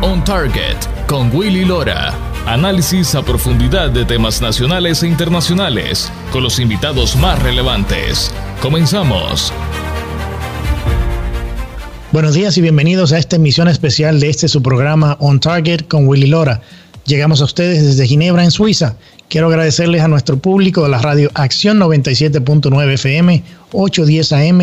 On Target con Willy Lora. Análisis a profundidad de temas nacionales e internacionales con los invitados más relevantes. Comenzamos. Buenos días y bienvenidos a esta emisión especial de este su programa On Target con Willy Lora. Llegamos a ustedes desde Ginebra, en Suiza. Quiero agradecerles a nuestro público de la radio Acción 97.9 FM, 810 AM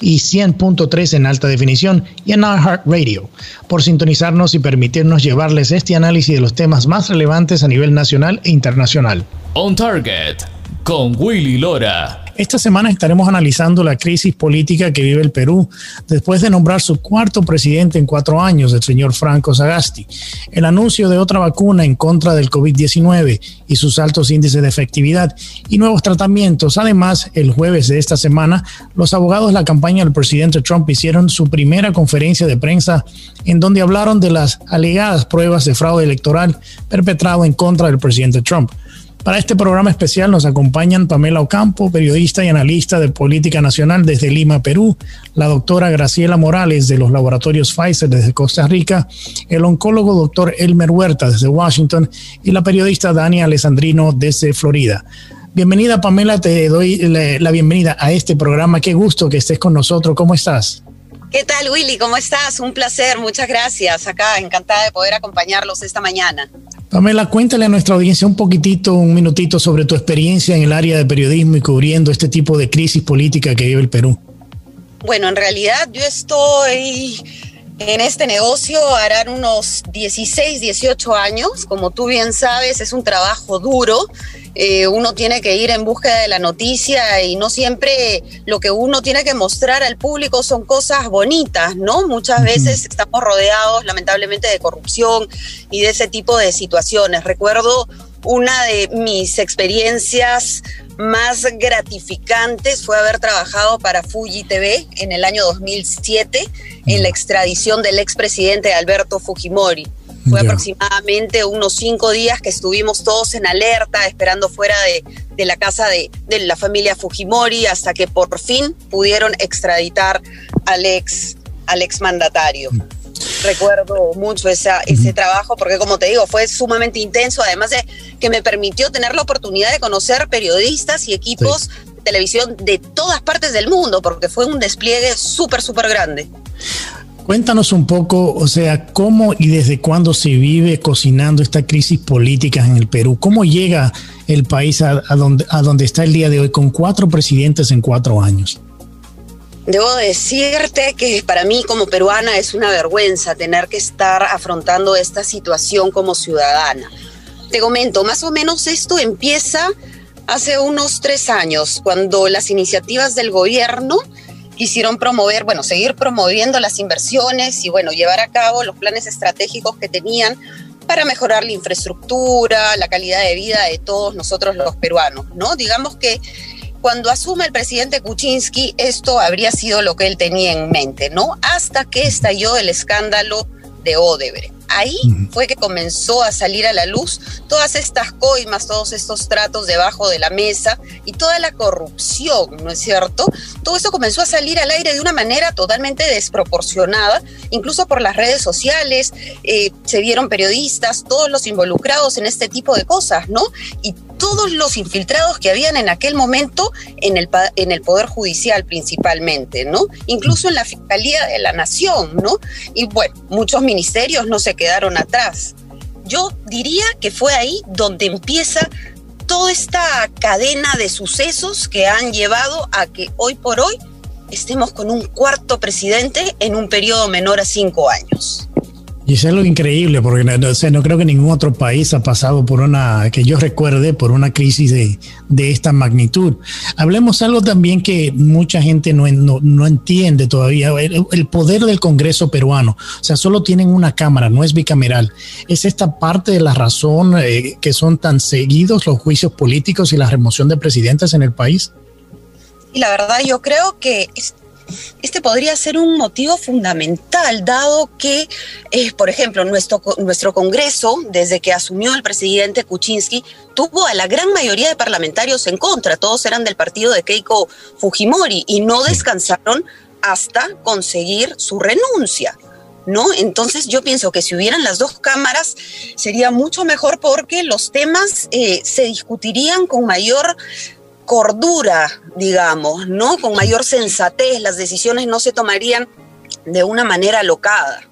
y 100.3 en alta definición y en iHeart Radio por sintonizarnos y permitirnos llevarles este análisis de los temas más relevantes a nivel nacional e internacional. On Target con Willy Lora. Esta semana estaremos analizando la crisis política que vive el Perú después de nombrar su cuarto presidente en cuatro años, el señor Franco Sagasti, el anuncio de otra vacuna en contra del COVID-19 y sus altos índices de efectividad y nuevos tratamientos. Además, el jueves de esta semana, los abogados de la campaña del presidente Trump hicieron su primera conferencia de prensa en donde hablaron de las alegadas pruebas de fraude electoral perpetrado en contra del presidente Trump. Para este programa especial nos acompañan Pamela Ocampo, periodista y analista de política nacional desde Lima, Perú, la doctora Graciela Morales de los laboratorios Pfizer desde Costa Rica, el oncólogo doctor Elmer Huerta desde Washington y la periodista Dani Alessandrino desde Florida. Bienvenida Pamela, te doy la bienvenida a este programa. Qué gusto que estés con nosotros. ¿Cómo estás? ¿Qué tal, Willy? ¿Cómo estás? Un placer, muchas gracias. Acá, encantada de poder acompañarlos esta mañana. Pamela, cuéntale a nuestra audiencia un poquitito, un minutito sobre tu experiencia en el área de periodismo y cubriendo este tipo de crisis política que vive el Perú. Bueno, en realidad yo estoy en este negocio harán unos 16, 18 años. Como tú bien sabes, es un trabajo duro. Eh, uno tiene que ir en búsqueda de la noticia y no siempre lo que uno tiene que mostrar al público son cosas bonitas, ¿no? Muchas veces estamos rodeados lamentablemente de corrupción y de ese tipo de situaciones. Recuerdo una de mis experiencias más gratificantes fue haber trabajado para Fuji TV en el año 2007 en la extradición del expresidente Alberto Fujimori. Fue aproximadamente unos cinco días que estuvimos todos en alerta, esperando fuera de, la casa de, la familia Fujimori, hasta que por fin pudieron extraditar al ex, al ex mandatario. Mm. Recuerdo mucho esa, ese trabajo porque, como te digo, fue sumamente intenso, además de que me permitió tener la oportunidad de conocer periodistas y equipos de televisión de todas partes del mundo, porque fue un despliegue súper, súper grande. Cuéntanos un poco, o sea, cómo y desde cuándo se vive cocinando esta crisis política en el Perú. ¿Cómo llega el país a, donde, a donde está el día de hoy con cuatro presidentes en cuatro años? Debo decirte que para mí como peruana es una vergüenza tener que estar afrontando esta situación como ciudadana. Te comento, más o menos esto empieza hace unos tres años, cuando las iniciativas del gobierno quisieron promover, bueno, seguir promoviendo las inversiones y, bueno, llevar a cabo los planes estratégicos que tenían para mejorar la infraestructura, la calidad de vida de todos nosotros los peruanos, ¿no? Digamos que cuando asume el presidente Kuczynski, esto habría sido lo que él tenía en mente, ¿no? Hasta que estalló el escándalo de Odebrecht ahí fue que comenzó a salir a la luz todas estas coimas, todos estos tratos debajo de la mesa y toda la corrupción, ¿no es cierto? Todo eso comenzó a salir al aire de una manera totalmente desproporcionada, incluso por las redes sociales, eh, se vieron periodistas, todos los involucrados en este tipo de cosas, ¿no? Y todos los infiltrados que habían en aquel momento en el, en el Poder Judicial principalmente, ¿no? Incluso en la Fiscalía de la Nación, ¿no? Y bueno, muchos ministerios no se quedaron atrás. Yo diría que fue ahí donde empieza toda esta cadena de sucesos que han llevado a que hoy por hoy estemos con un cuarto presidente en un periodo menor a cinco años. Y eso es lo increíble, porque no, no creo que ningún otro país ha pasado por una, que yo recuerde, por una crisis de, de esta magnitud. Hablemos algo también que mucha gente no, no, entiende todavía, el, poder del Congreso peruano. O sea, solo tienen una cámara, no es bicameral. ¿Es esta parte de la razón eh, que son tan seguidos los juicios políticos y la remoción de presidentes en el país? Y la verdad yo creo que este podría ser un motivo fundamental, dado que, eh, por ejemplo, nuestro, nuestro Congreso, desde que asumió el presidente Kuczynski, tuvo a la gran mayoría de parlamentarios en contra, todos eran del partido de Keiko Fujimori y no descansaron hasta conseguir su renuncia. ¿no? Entonces yo pienso que si hubieran las dos cámaras sería mucho mejor porque los temas eh, se discutirían con mayor cordura, digamos, ¿no? Con mayor sensatez, las decisiones no se tomarían de una manera alocada.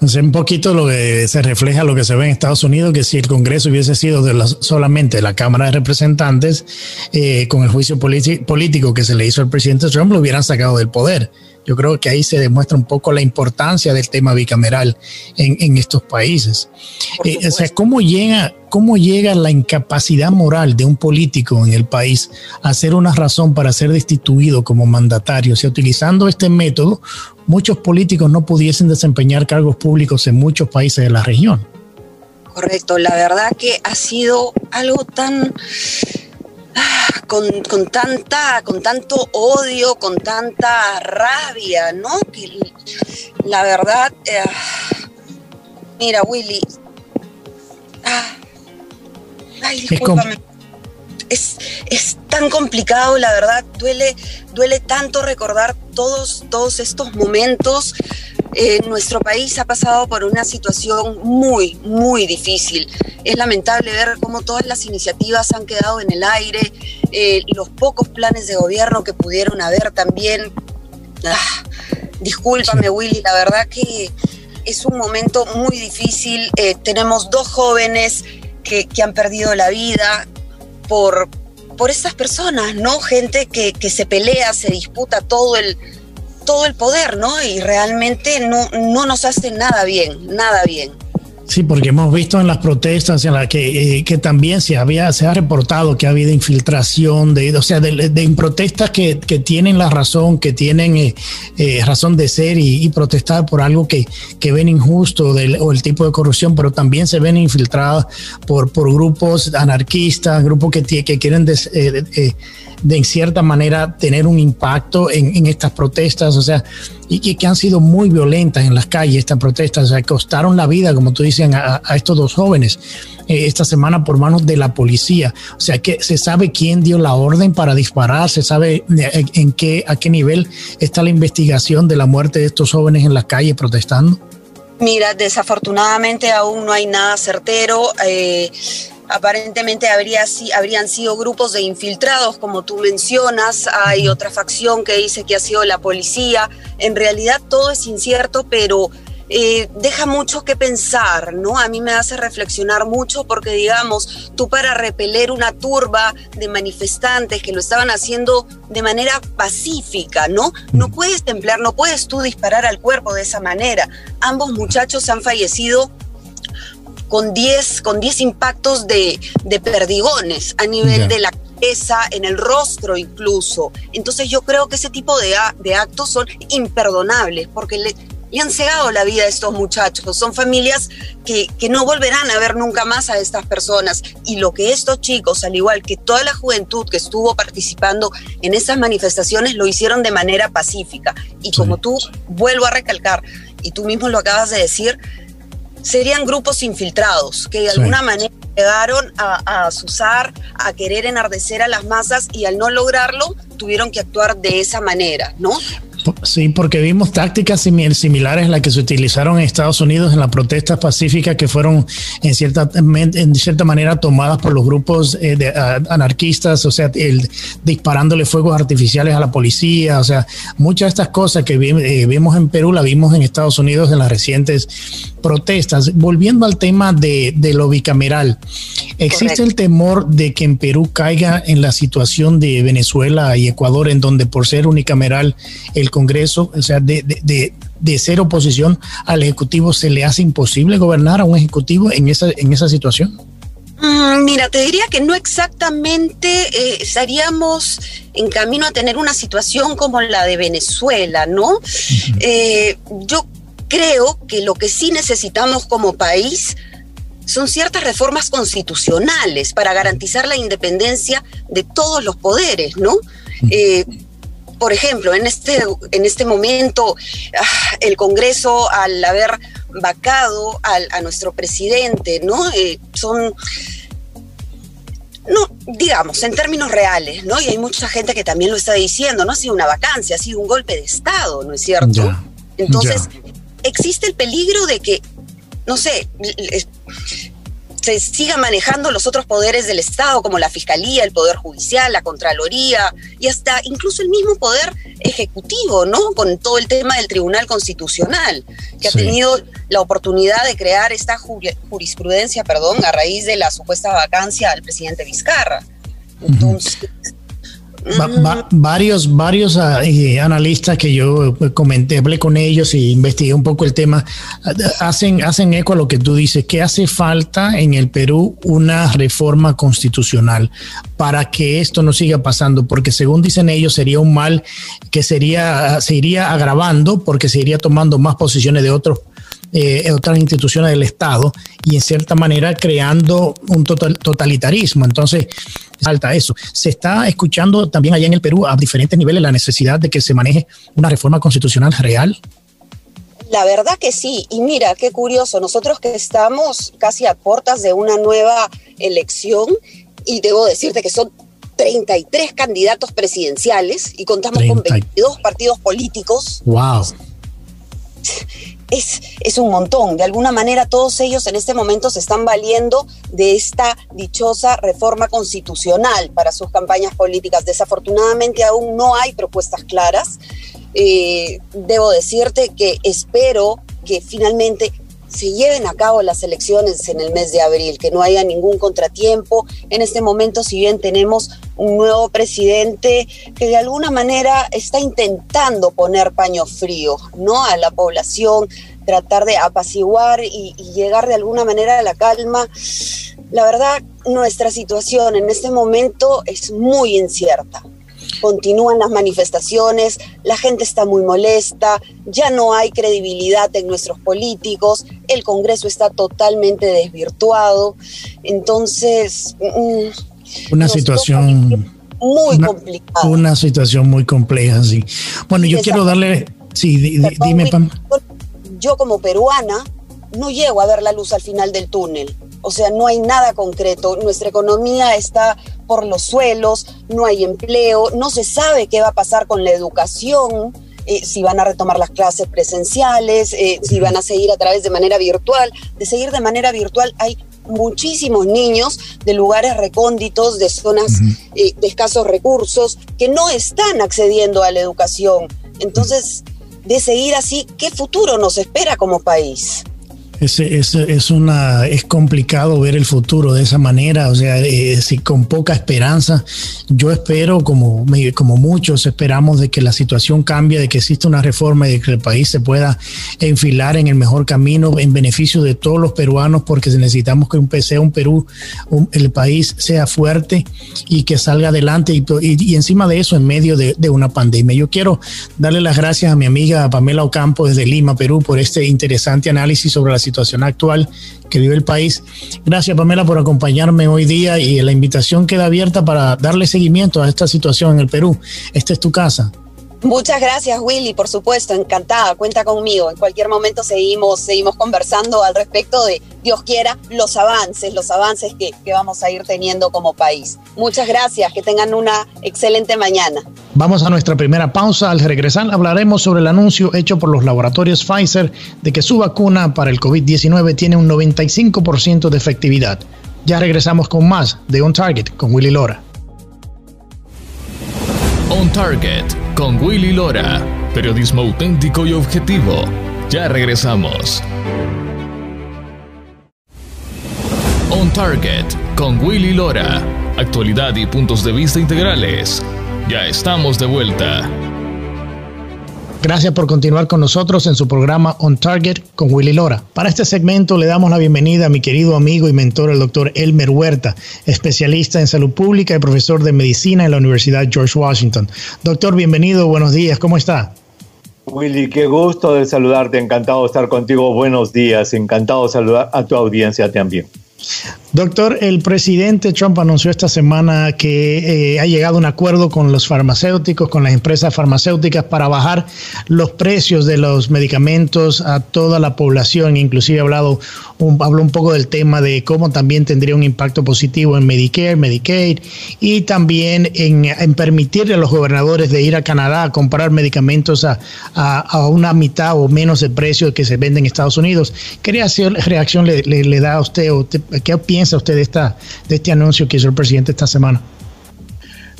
O un poquito lo que se refleja lo que se ve en Estados Unidos, que si el Congreso hubiese sido de solamente la Cámara de Representantes, eh, con el juicio político que se le hizo al presidente Trump, lo hubieran sacado del poder. Yo creo que ahí se demuestra un poco la importancia del tema bicameral en, estos países. Eh, o sea, ¿cómo llega, ¿cómo llega la incapacidad moral de un político en el país a ser una razón para ser destituido como mandatario? O sea, utilizando este método, muchos políticos no pudiesen desempeñar cargos públicos en muchos países de la región. Correcto, la verdad que ha sido algo tan con, con, tanta, con tanto odio, con tanta rabia, ¿no? Que la verdad, eh, mira, Willy, ah, ay, discúlpame. Es, es, tan complicado, la verdad, duele, duele tanto recordar todos, todos estos momentos eh, nuestro país ha pasado por una situación muy, muy difícil. Es lamentable ver cómo todas las iniciativas han quedado en el aire, eh, los pocos planes de gobierno que pudieron haber también. Ah, discúlpame, Willy, la verdad que es un momento muy difícil. Eh, tenemos dos jóvenes que, que, han perdido la vida por, por estas personas, ¿no? Gente que, que se pelea, se disputa todo el todo el poder, ¿no? Y realmente no, no nos hace nada bien, nada bien. Sí, porque hemos visto en las protestas en las que, eh, que también se había se ha reportado que ha habido infiltración de, o sea, de, protestas que, que, tienen la razón, que tienen eh, eh, razón de ser y, protestar por algo que, que ven injusto o el tipo de corrupción, pero también se ven infiltradas por, por grupos anarquistas, grupos que, que quieren de en cierta manera tener un impacto en, estas protestas, o sea, y que, han sido muy violentas en las calles, estas protestas, o sea, costaron la vida, como tú dices, a, estos dos jóvenes eh, esta semana por manos de la policía. O sea, que se sabe quién dio la orden para disparar, se sabe eh, en qué, a qué nivel está la investigación de la muerte de estos jóvenes en las calles protestando. Mira, desafortunadamente aún no hay nada certero. Eh, Aparentemente habría, habrían sido grupos de infiltrados, como tú mencionas. Hay otra facción que dice que ha sido la policía. En realidad todo es incierto, pero eh, deja mucho que pensar, ¿no? A mí me hace reflexionar mucho porque, digamos, tú para repeler una turba de manifestantes que lo estaban haciendo de manera pacífica, ¿no? No puedes templar, no puedes tú disparar al cuerpo de esa manera. Ambos muchachos han fallecido con 10 con diez impactos de, de, perdigones a nivel de la cabeza, en el rostro incluso. Entonces yo creo que ese tipo de, de actos son imperdonables porque le, le, han cegado la vida a estos muchachos. Son familias que, que no volverán a ver nunca más a estas personas. Y lo que estos chicos, al igual que toda la juventud que estuvo participando en esas manifestaciones, lo hicieron de manera pacífica. Y como tú, vuelvo a recalcar, y tú mismo lo acabas de decir, serían grupos infiltrados que de alguna manera llegaron a, a asusar, a querer enardecer a las masas y al no lograrlo tuvieron que actuar de esa manera, ¿no? Sí, porque vimos tácticas similares a las que se utilizaron en Estados Unidos en las protestas pacíficas que fueron en cierta, en cierta manera tomadas por los grupos eh, de, anarquistas, o sea, el, disparándole fuegos artificiales a la policía, o sea, muchas de estas cosas que eh, vimos en Perú las vimos en Estados Unidos en las recientes protestas. Volviendo al tema de, de lo bicameral, ¿existe el temor de que en Perú caiga en la situación de Venezuela y Ecuador, en donde por ser unicameral el Congreso, o sea, de, de, de, ser oposición al Ejecutivo, se le hace imposible gobernar a un Ejecutivo en esa, en esa situación? Mm, mira, te diría que no exactamente eh, estaríamos en camino a tener una situación como la de Venezuela, ¿no? Eh, yo creo que lo que sí necesitamos como país son ciertas reformas constitucionales para garantizar la independencia de todos los poderes, ¿no? Eh, por ejemplo, en este, en este momento, ah, el Congreso, al haber vacado a nuestro presidente, ¿no? Eh, son no, digamos, en términos reales, ¿no? Y hay mucha gente que también lo está diciendo, no ha sido una vacancia, ha sido un golpe de Estado, ¿no es cierto? Entonces, existe el peligro de que, no sé, se sigan manejando los otros poderes del Estado, como la Fiscalía, el Poder Judicial, la Contraloría y hasta incluso el mismo Poder Ejecutivo, ¿no? Con todo el tema del Tribunal Constitucional, que ha tenido la oportunidad de crear esta jurisprudencia, perdón, a raíz de la supuesta vacancia al presidente Vizcarra. Entonces, varios varios ah, analistas que yo eh, comenté, hablé con ellos y investigué un poco el tema, ah, hacen, hacen eco a lo que tú dices, que hace falta en el Perú una reforma constitucional para que esto no siga pasando, porque según dicen ellos sería un mal que sería, ah, se iría agravando porque se iría tomando más posiciones de otros eh, otras instituciones del Estado y en cierta manera creando un totalitarismo. Entonces, falta eso. Se está escuchando también allá en el Perú a diferentes niveles la necesidad de que se maneje una reforma constitucional real. La verdad que sí, y mira, qué curioso, nosotros que estamos casi a puertas de una nueva elección, y debo decirte que son 33 candidatos presidenciales y contamos con 22 partidos políticos. ¡Wow! Es, es un montón. De alguna manera todos ellos en este momento se están valiendo de esta dichosa reforma constitucional para sus campañas políticas. Desafortunadamente aún no hay propuestas claras. Eh, debo decirte que espero que finalmente se lleven a cabo las elecciones en el mes de abril, que no haya ningún contratiempo. En este momento, si bien tenemos un nuevo presidente que de alguna manera está intentando poner paño frío, ¿no? A la población, tratar de apaciguar y, y llegar de alguna manera a la calma. La verdad, nuestra situación en este momento es muy incierta continúan las manifestaciones, la gente está muy molesta, ya no hay credibilidad en nuestros políticos, el Congreso está totalmente desvirtuado, entonces... Mm, una situación muy complicada. Una situación muy compleja, sí. Bueno, yo quiero darle... Sí, dime, Pam. Yo como peruana no llego a ver la luz al final del túnel. O sea, no hay nada concreto. Nuestra economía está por los suelos, no hay empleo, no se sabe qué va a pasar con la educación, eh, si van a retomar las clases presenciales, eh, si van a seguir a través de manera virtual. De seguir de manera virtual hay muchísimos niños de lugares recónditos, de zonas eh, de escasos recursos, que no están accediendo a la educación. Entonces, de seguir así, ¿qué futuro nos espera como país? Es, es, es, una, es complicado ver el futuro de esa manera, o sea, eh, si con poca esperanza. Yo espero, como, como muchos, esperamos de que la situación cambie, de que exista una reforma y de que el país se pueda enfilar en el mejor camino en beneficio de todos los peruanos, porque necesitamos que un, sea un Perú, el país sea fuerte y que salga adelante y, y, encima de eso en medio de, de, una pandemia. Yo quiero darle las gracias a mi amiga Pamela Ocampo desde Lima, Perú, por este interesante análisis sobre la situación actual que vive el país. Gracias Pamela por acompañarme hoy día y la invitación queda abierta para darle seguimiento a esta situación en el Perú. Esta es tu casa. Muchas gracias, Willy, por supuesto, encantada, cuenta conmigo. En cualquier momento seguimos, seguimos conversando al respecto de, Dios quiera, los avances, los avances que, que vamos a ir teniendo como país. Muchas gracias, que tengan una excelente mañana. Vamos a nuestra primera pausa. Al regresar hablaremos sobre el anuncio hecho por los laboratorios Pfizer de que su vacuna para el COVID-19 tiene un 95% de efectividad. Ya regresamos con más de On Target con Willy Lora. On Target con Willy Lora. Periodismo auténtico y objetivo. Ya regresamos. On Target con Willy Lora. Actualidad y puntos de vista integrales. Ya estamos de vuelta. Gracias por continuar con nosotros en su programa On Target con Willy Lora. Para este segmento le damos la bienvenida a mi querido amigo y mentor, el doctor Elmer Huerta, especialista en salud pública y profesor de medicina en la Universidad George Washington. Doctor, bienvenido, buenos días, ¿cómo está? Willy, qué gusto de saludarte, encantado de estar contigo, buenos días, encantado de saludar a tu audiencia también. Doctor, el presidente Trump anunció esta semana que eh, ha llegado a un acuerdo con los farmacéuticos, con las empresas farmacéuticas para bajar los precios de los medicamentos a toda la población. Inclusive ha hablado un, habló un poco del tema de cómo también tendría un impacto positivo en Medicare, Medicaid y también en, permitirle a los gobernadores de ir a Canadá a comprar medicamentos a, una mitad o menos de precio que se venden en Estados Unidos. ¿Qué reacción le, da a usted o qué piensa? Piensa usted de, esta, de este anuncio que hizo el presidente esta semana?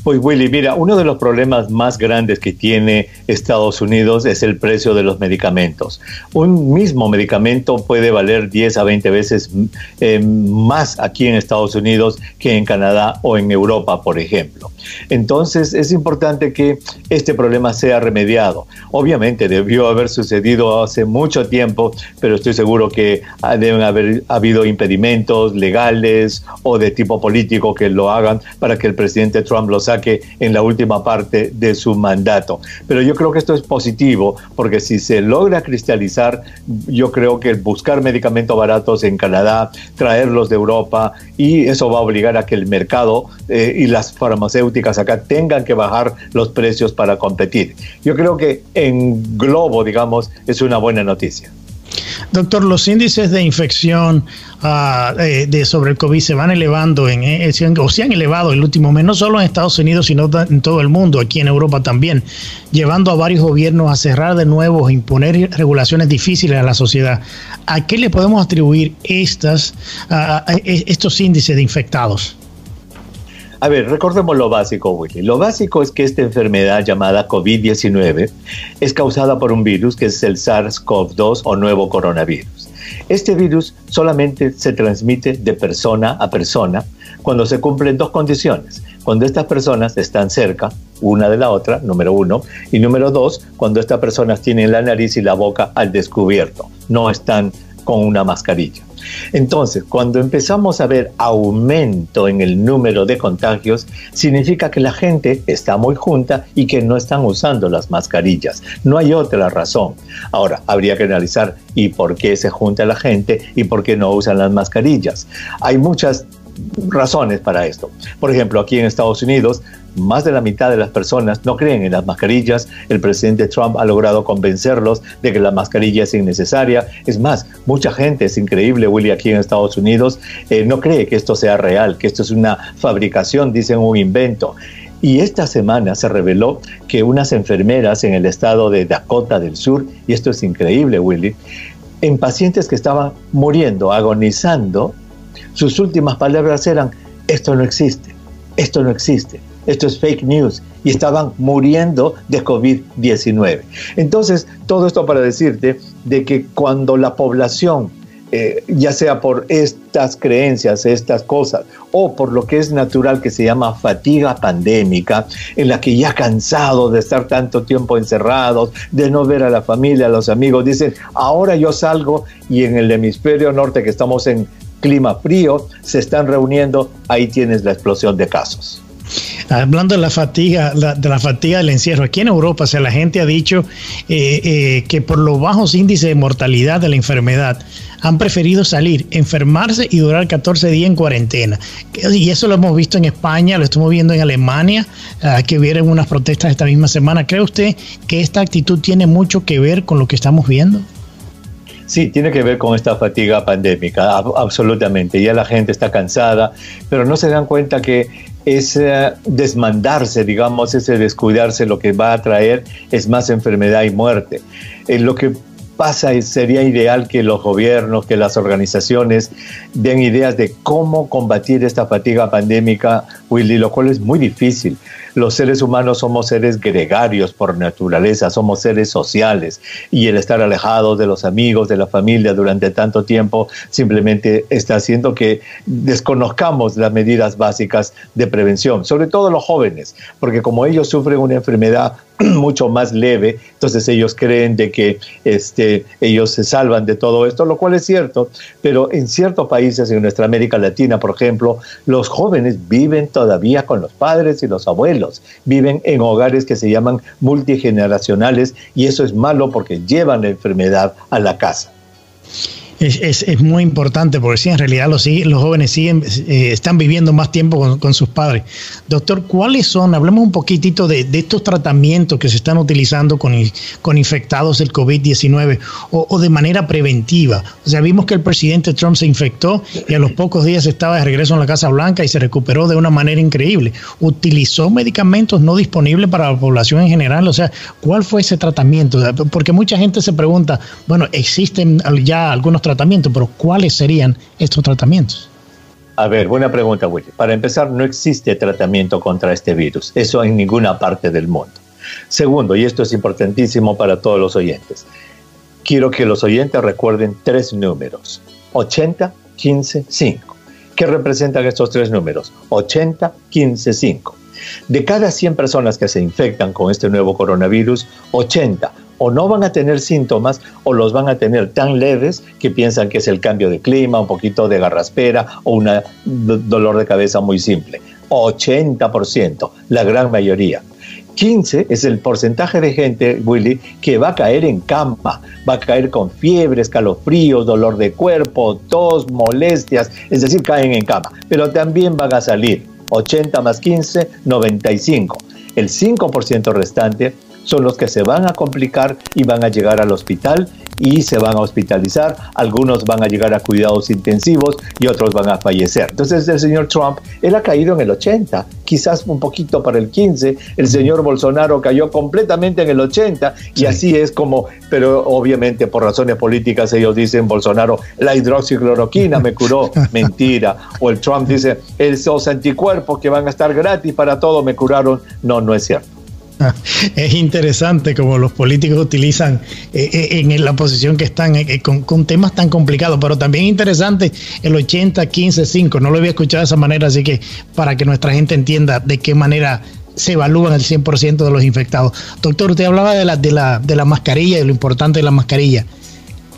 Pues Willy, mira, uno de los problemas más grandes que tiene Estados Unidos es el precio de los medicamentos. Un mismo medicamento puede valer 10 a 20 veces eh, más aquí en Estados Unidos que en Canadá o en Europa, por ejemplo. Entonces es importante que este problema sea remediado. Obviamente debió haber sucedido hace mucho tiempo, pero estoy seguro que deben haber habido impedimentos legales o de tipo político que lo hagan para que el presidente Trump lo saque en la última parte de su mandato. Pero yo creo que esto es positivo porque si se logra cristalizar, yo creo que buscar medicamentos baratos en Canadá, traerlos de Europa y eso va a obligar a que el mercado eh, y las farmacéuticas acá tengan que bajar los precios para competir. Yo creo que en globo, digamos, es una buena noticia. Doctor, los índices de infección ah, eh, de, sobre el COVID se van elevando en, eh, o se han elevado el último mes, no solo en Estados Unidos, sino en todo el mundo, aquí en Europa también, llevando a varios gobiernos a cerrar de nuevo, imponer regulaciones difíciles a la sociedad. ¿A qué le podemos atribuir estas, estos índices de infectados? A ver, recordemos lo básico, Willy. Lo básico es que esta enfermedad llamada COVID-19 es causada por un virus que es el SARS-CoV-2 o nuevo coronavirus. Este virus solamente se transmite de persona a persona cuando se cumplen dos condiciones. Cuando estas personas están cerca una de la otra, número uno, y número dos, cuando estas personas tienen la nariz y la boca al descubierto, no están con una mascarilla. Entonces, cuando empezamos a ver aumento en el número de contagios, significa que la gente está muy junta y que no están usando las mascarillas. No hay otra razón. Ahora, habría que analizar y por qué se junta la gente y por qué no usan las mascarillas. Hay muchas razones para esto. Por ejemplo, aquí en Estados Unidos, más de la mitad de las personas no creen en las mascarillas. El presidente Trump ha logrado convencerlos de que la mascarilla es innecesaria. Es más, mucha gente, es increíble, Willy, aquí en Estados Unidos, eh, no cree que esto sea real, que esto es una fabricación, dicen un invento. Y esta semana se reveló que unas enfermeras en el estado de Dakota del Sur, y esto es increíble, Willy, en pacientes que estaban muriendo, agonizando, sus últimas palabras eran, esto no existe, esto no existe, esto es fake news, y estaban muriendo de COVID-19. Entonces, todo esto para decirte de que cuando la población eh, ya sea por estas creencias, estas cosas, o por lo que es natural que se llama fatiga pandémica, en la que ya cansado de estar tanto tiempo encerrados, de no ver a la familia, a los amigos, dicen, ahora yo salgo y en el hemisferio norte que estamos en clima frío, se están reuniendo, ahí tienes la explosión de casos. Hablando de la fatiga, de la fatiga del encierro, aquí en Europa, o la gente ha dicho eh, eh, que por los bajos índices de mortalidad de la enfermedad han preferido salir, enfermarse y durar 14 días en cuarentena. Y eso lo hemos visto en España, lo estamos viendo en Alemania, ah, que vieron unas protestas esta misma semana. ¿Cree usted que esta actitud tiene mucho que ver con lo que estamos viendo? Sí, tiene que ver con esta fatiga pandémica, absolutamente. Ya la gente está cansada, pero no se dan cuenta que ese desmandarse, digamos, ese descuidarse, lo que va a traer es más enfermedad y muerte. Eh, lo que pasa y sería ideal que los gobiernos, que las organizaciones den ideas de cómo combatir esta fatiga pandémica, Willy, lo cual es muy difícil. Los seres humanos somos seres gregarios por naturaleza, somos seres sociales y el estar alejados de los amigos, de la familia durante tanto tiempo simplemente está haciendo que desconozcamos las medidas básicas de prevención, sobre todo los jóvenes, porque como ellos sufren una enfermedad mucho más leve, entonces ellos creen de que este, ellos se salvan de todo esto, lo cual es cierto, pero en ciertos países, en nuestra América Latina, por ejemplo, los jóvenes viven todavía con los padres y los abuelos, viven en hogares que se llaman multigeneracionales y eso es malo porque llevan la enfermedad a la casa. Es, es, muy importante porque sí, en realidad los, los jóvenes siguen, eh, están viviendo más tiempo con, sus padres. Doctor, ¿cuáles son? Hablemos un poquitito de, estos tratamientos que se están utilizando con, con infectados del COVID-19 o, de manera preventiva. O sea, vimos que el presidente Trump se infectó y a los pocos días estaba de regreso en la Casa Blanca y se recuperó de una manera increíble. ¿Utilizó medicamentos no disponibles para la población en general? O sea, ¿cuál fue ese tratamiento? Porque mucha gente se pregunta, bueno, existen ya algunos tratamientos, pero ¿cuáles serían estos tratamientos? A ver, buena pregunta, Willy. Para empezar, no existe tratamiento contra este virus. Eso en ninguna parte del mundo. Segundo, y esto es importantísimo para todos los oyentes, quiero que los oyentes recuerden tres números. 80, 15, 5. ¿Qué representan estos tres números? 80, 15, 5. De cada 100 personas que se infectan con este nuevo coronavirus, 80 o no van a tener síntomas o los van a tener tan leves que piensan que es el cambio de clima, un poquito de garraspera o un dolor de cabeza muy simple. 80%, la gran mayoría. 15 es el porcentaje de gente, Willy, que va a caer en cama, va a caer con fiebre, escalofríos, dolor de cuerpo, tos, molestias, es decir, caen en cama, pero también van a salir 80 más 15, 95. El 5% restante son los que se van a complicar y van a llegar al hospital y se van a hospitalizar, algunos van a llegar a cuidados intensivos y otros van a fallecer. Entonces el señor Trump, él ha caído en el 80, quizás un poquito para el 15, el señor Bolsonaro cayó completamente en el 80 y así es como, pero obviamente por razones políticas ellos dicen Bolsonaro, la hidroxicloroquina me curó, mentira, o el Trump dice, esos anticuerpos que van a estar gratis para todo me curaron, no, no es cierto. Es interesante como los políticos utilizan eh, eh, en la posición que están eh, con, temas tan complicados, pero también interesante el 80, 15, 5. No lo había escuchado de esa manera, así que para que nuestra gente entienda de qué manera se evalúan el 100% de los infectados. Doctor, usted hablaba de la, de, la, de la mascarilla y lo importante de la mascarilla.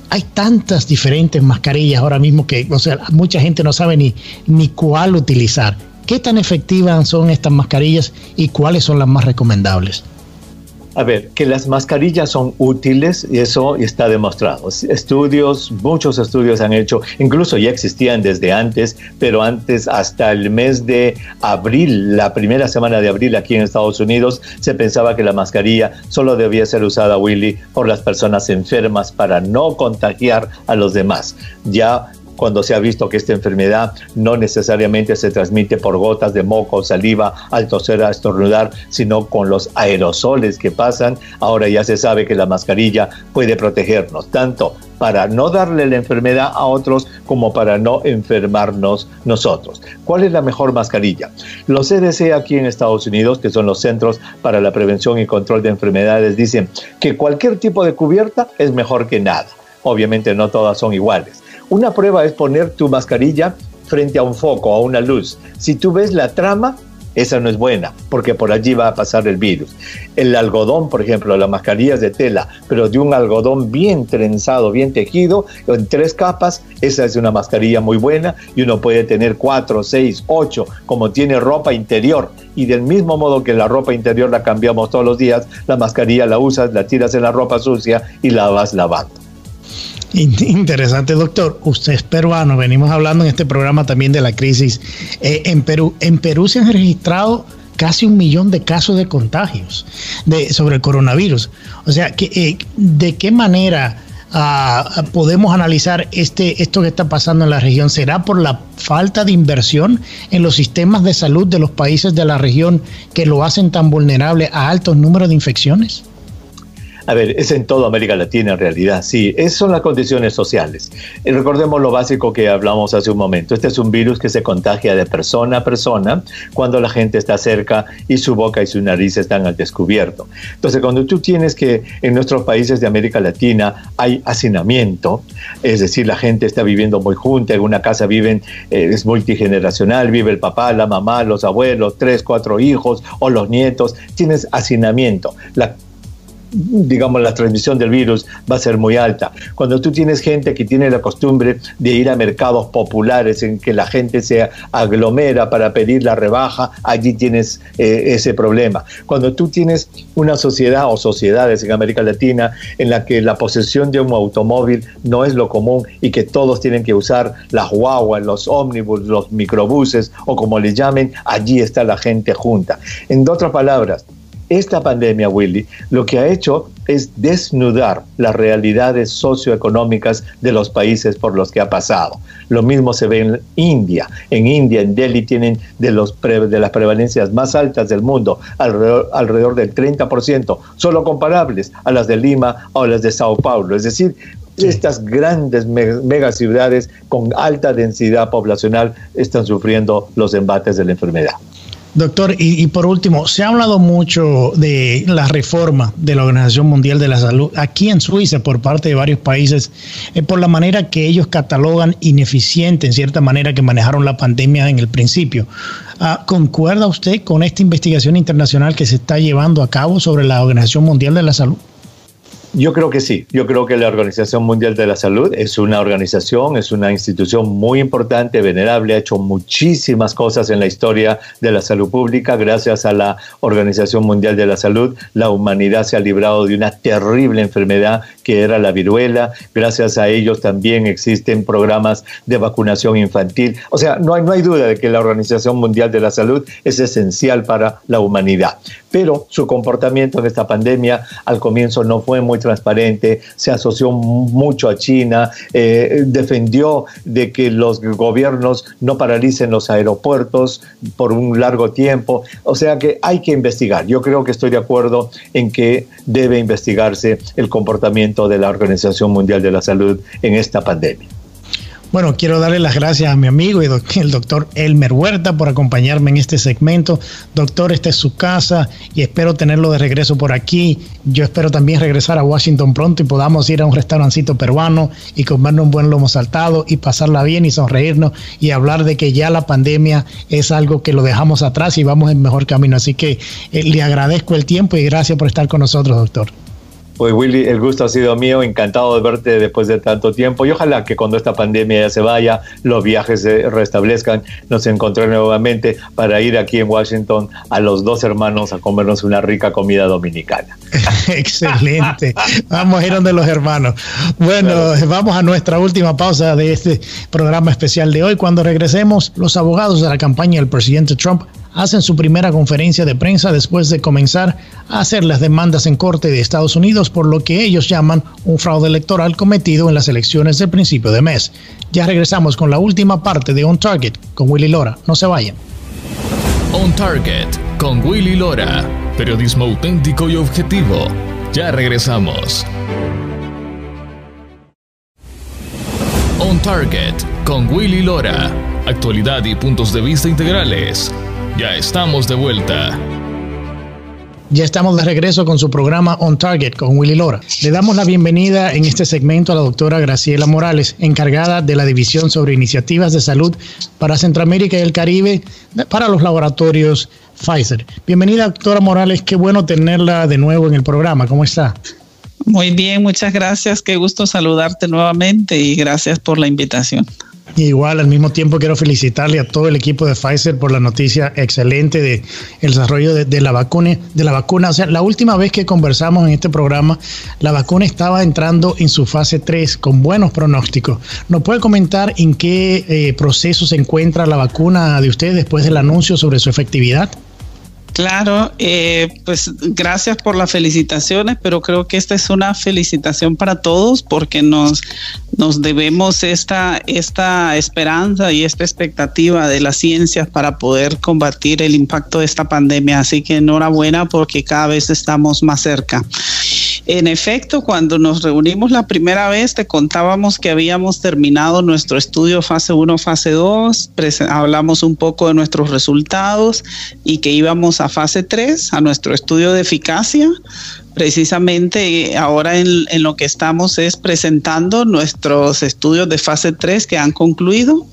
Hay tantas diferentes mascarillas ahora mismo que, o sea, mucha gente no sabe ni, ni cuál utilizar. ¿Qué tan efectivas son estas mascarillas y cuáles son las más recomendables? A ver, que las mascarillas son útiles y eso está demostrado. Estudios, muchos estudios han hecho, incluso ya existían desde antes, pero antes hasta el mes de abril, la primera semana de abril aquí en Estados Unidos, se pensaba que la mascarilla solo debía ser usada, Willy, por las personas enfermas para no contagiar a los demás. Ya cuando se ha visto que esta enfermedad no necesariamente se transmite por gotas de moco, saliva, al toser, a estornudar, sino con los aerosoles que pasan. Ahora ya se sabe que la mascarilla puede protegernos tanto para no darle la enfermedad a otros como para no enfermarnos nosotros. ¿Cuál es la mejor mascarilla? Los CDC aquí en Estados Unidos, que son los Centros para la Prevención y Control de Enfermedades, dicen que cualquier tipo de cubierta es mejor que nada. Obviamente no todas son iguales. Una prueba es poner tu mascarilla frente a un foco, a una luz. Si tú ves la trama, esa no es buena, porque por allí va a pasar el virus. El algodón, por ejemplo, la mascarilla es de tela, pero de un algodón bien trenzado, bien tejido, en tres capas, esa es una mascarilla muy buena y uno puede tener cuatro, seis, ocho, como tiene ropa interior. Y del mismo modo que la ropa interior la cambiamos todos los días, la mascarilla la usas, la tiras en la ropa sucia y la vas lavando. Interesante, doctor. Usted es peruano. Venimos hablando en este programa también de la crisis eh, en Perú. En Perú se han registrado casi un millón de casos de contagios de, sobre el coronavirus. O sea, eh, ¿de qué manera ah, podemos analizar este, esto que está pasando en la región? ¿Será por la falta de inversión en los sistemas de salud de los países de la región que lo hacen tan vulnerable a altos números de infecciones? A ver, es en toda América Latina en realidad, sí, esas son las condiciones sociales. Y recordemos lo básico que hablamos hace un momento, este es un virus que se contagia de persona a persona cuando la gente está cerca y su boca y su nariz están al descubierto. Entonces, cuando tú tienes que en nuestros países de América Latina hay hacinamiento, es decir, la gente está viviendo muy junta, en una casa viven, eh, es multigeneracional, vive el papá, la mamá, los abuelos, tres, cuatro hijos o los nietos, tienes hacinamiento. La digamos, la transmisión del virus va a ser muy alta. Cuando tú tienes gente que tiene la costumbre de ir a mercados populares en que la gente se aglomera para pedir la rebaja, allí tienes eh, ese problema. Cuando tú tienes una sociedad o sociedades en América Latina en la que la posesión de un automóvil no es lo común y que todos tienen que usar las guaguas, los ómnibus, los microbuses o como le llamen, allí está la gente junta. En otras palabras, esta pandemia, Willy, lo que ha hecho es desnudar las realidades socioeconómicas de los países por los que ha pasado. Lo mismo se ve en India. En India, en Delhi, tienen de, los de las prevalencias más altas del mundo, alrededor, alrededor del 30%, solo comparables a las de Lima o a las de Sao Paulo. Es decir, estas grandes megaciudades con alta densidad poblacional están sufriendo los embates de la enfermedad. Doctor, y, por último, se ha hablado mucho de la reforma de la Organización Mundial de la Salud aquí en Suiza por parte de varios países, eh, por la manera que ellos catalogan ineficiente, en cierta manera, que manejaron la pandemia en el principio. Ah, ¿Concuerda usted con esta investigación internacional que se está llevando a cabo sobre la Organización Mundial de la Salud? Yo creo que sí. Yo creo que la Organización Mundial de la Salud es una organización, es una institución muy importante, venerable, ha hecho muchísimas cosas en la historia de la salud pública. Gracias a la Organización Mundial de la Salud, la humanidad se ha librado de una terrible enfermedad que era la viruela. Gracias a ellos también existen programas de vacunación infantil. O sea, no hay, no hay duda de que la Organización Mundial de la Salud es esencial para la humanidad. Pero su comportamiento en esta pandemia al comienzo no fue muy transparente, se asoció mucho a China, eh, defendió de que los gobiernos no paralicen los aeropuertos por un largo tiempo. O sea que hay que investigar. Yo creo que estoy de acuerdo en que debe investigarse el comportamiento de la Organización Mundial de la Salud en esta pandemia. Bueno, quiero darle las gracias a mi amigo y el doctor Elmer Huerta por acompañarme en este segmento. Doctor, esta es su casa y espero tenerlo de regreso por aquí. Yo espero también regresar a Washington pronto y podamos ir a un restaurancito peruano y comernos un buen lomo saltado y pasarla bien y sonreírnos y hablar de que ya la pandemia es algo que lo dejamos atrás y vamos en mejor camino. Así que eh, le agradezco el tiempo y gracias por estar con nosotros, doctor. Pues Willy, el gusto ha sido mío, encantado de verte después de tanto tiempo y ojalá que cuando esta pandemia ya se vaya, los viajes se restablezcan, nos encontremos nuevamente para ir aquí en Washington a los dos hermanos a comernos una rica comida dominicana. Excelente, vamos a ir donde los hermanos. Bueno, vamos a nuestra última pausa de este programa especial de hoy. Cuando regresemos, los abogados de la campaña del presidente Trump hacen su primera conferencia de prensa después de comenzar a hacer las demandas en corte de Estados Unidos por lo que ellos llaman un fraude electoral cometido en las elecciones del principio de mes. Ya regresamos con la última parte de On Target con Willy Lora. No se vayan. On Target con Willy Lora. Periodismo auténtico y objetivo. Ya regresamos. On Target con Willy Lora. Actualidad y puntos de vista integrales ya estamos de vuelta. Ya estamos de regreso con su programa On Target con Willy Lora. Le damos la bienvenida en este segmento a la doctora Graciela Morales, encargada de la División sobre Iniciativas de Salud para Centroamérica y el Caribe para los laboratorios Pfizer. Bienvenida, doctora Morales. Qué bueno tenerla de nuevo en el programa. ¿Cómo está? Muy bien, muchas gracias. Qué gusto saludarte nuevamente y gracias por la invitación. Igual, al mismo tiempo quiero felicitarle a todo el equipo de Pfizer por la noticia excelente de el desarrollo de, la vacuna, de la vacuna. O sea, la última vez que conversamos en este programa, la vacuna estaba entrando en su fase 3 con buenos pronósticos. ¿Nos puede comentar en qué eh, proceso se encuentra la vacuna de usted después del anuncio sobre su efectividad? Claro, eh, pues gracias por las felicitaciones, pero creo que esta es una felicitación para todos porque nos, nos debemos esta, esta esperanza y esta expectativa de las ciencias para poder combatir el impacto de esta pandemia. Así que enhorabuena porque cada vez estamos más cerca. En efecto, cuando nos reunimos la primera vez, te contábamos que habíamos terminado nuestro estudio fase 1, fase 2, hablamos un poco de nuestros resultados y que íbamos a fase 3, a nuestro estudio de eficacia. Precisamente ahora en, en lo que estamos es presentando nuestros estudios de fase 3 que han concluido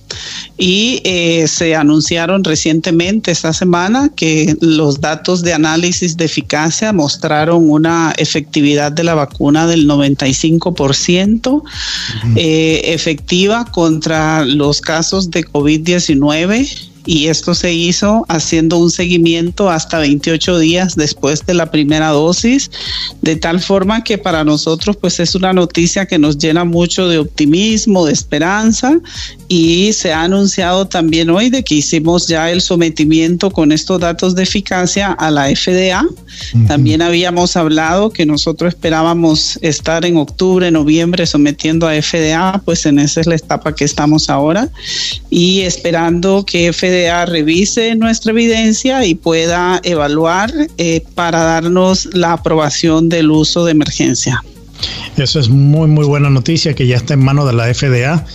y eh, se anunciaron recientemente esta semana que los datos de análisis de eficacia mostraron una efectividad de la vacuna del 95% eh, efectiva contra los casos de COVID-19 y esto se hizo haciendo un seguimiento hasta 28 días después de la primera dosis, de tal forma que para nosotros pues es una noticia que nos llena mucho de optimismo, de esperanza y se ha anunciado también hoy de que hicimos ya el sometimiento con estos datos de eficacia a la FDA. También habíamos hablado que nosotros esperábamos estar en octubre, noviembre sometiendo a FDA, pues en esa es la etapa que estamos ahora y esperando que FDA revise nuestra evidencia y pueda evaluar eh, para darnos la aprobación del uso de emergencia. Eso es muy, muy buena noticia que ya está en manos de la FDA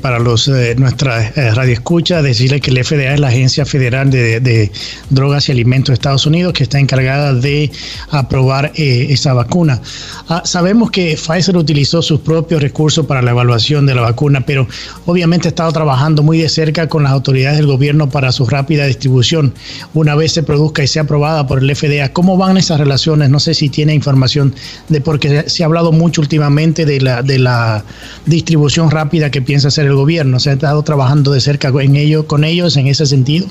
para los eh, nuestra eh, radioescucha, decirle que el FDA es la Agencia Federal de, Drogas y Alimentos de Estados Unidos que está encargada de aprobar eh, esa vacuna. Ah, sabemos que Pfizer utilizó sus propios recursos para la evaluación de la vacuna, pero obviamente ha estado trabajando muy de cerca con las autoridades del gobierno para su rápida distribución. Una vez se produzca y sea aprobada por el FDA, ¿cómo van esas relaciones? No sé si tiene información de porque se ha hablado mucho últimamente de la, de la distribución rápida que piensa hacer el gobierno. ¿Se ha estado trabajando de cerca en ello, con ellos en ese sentido?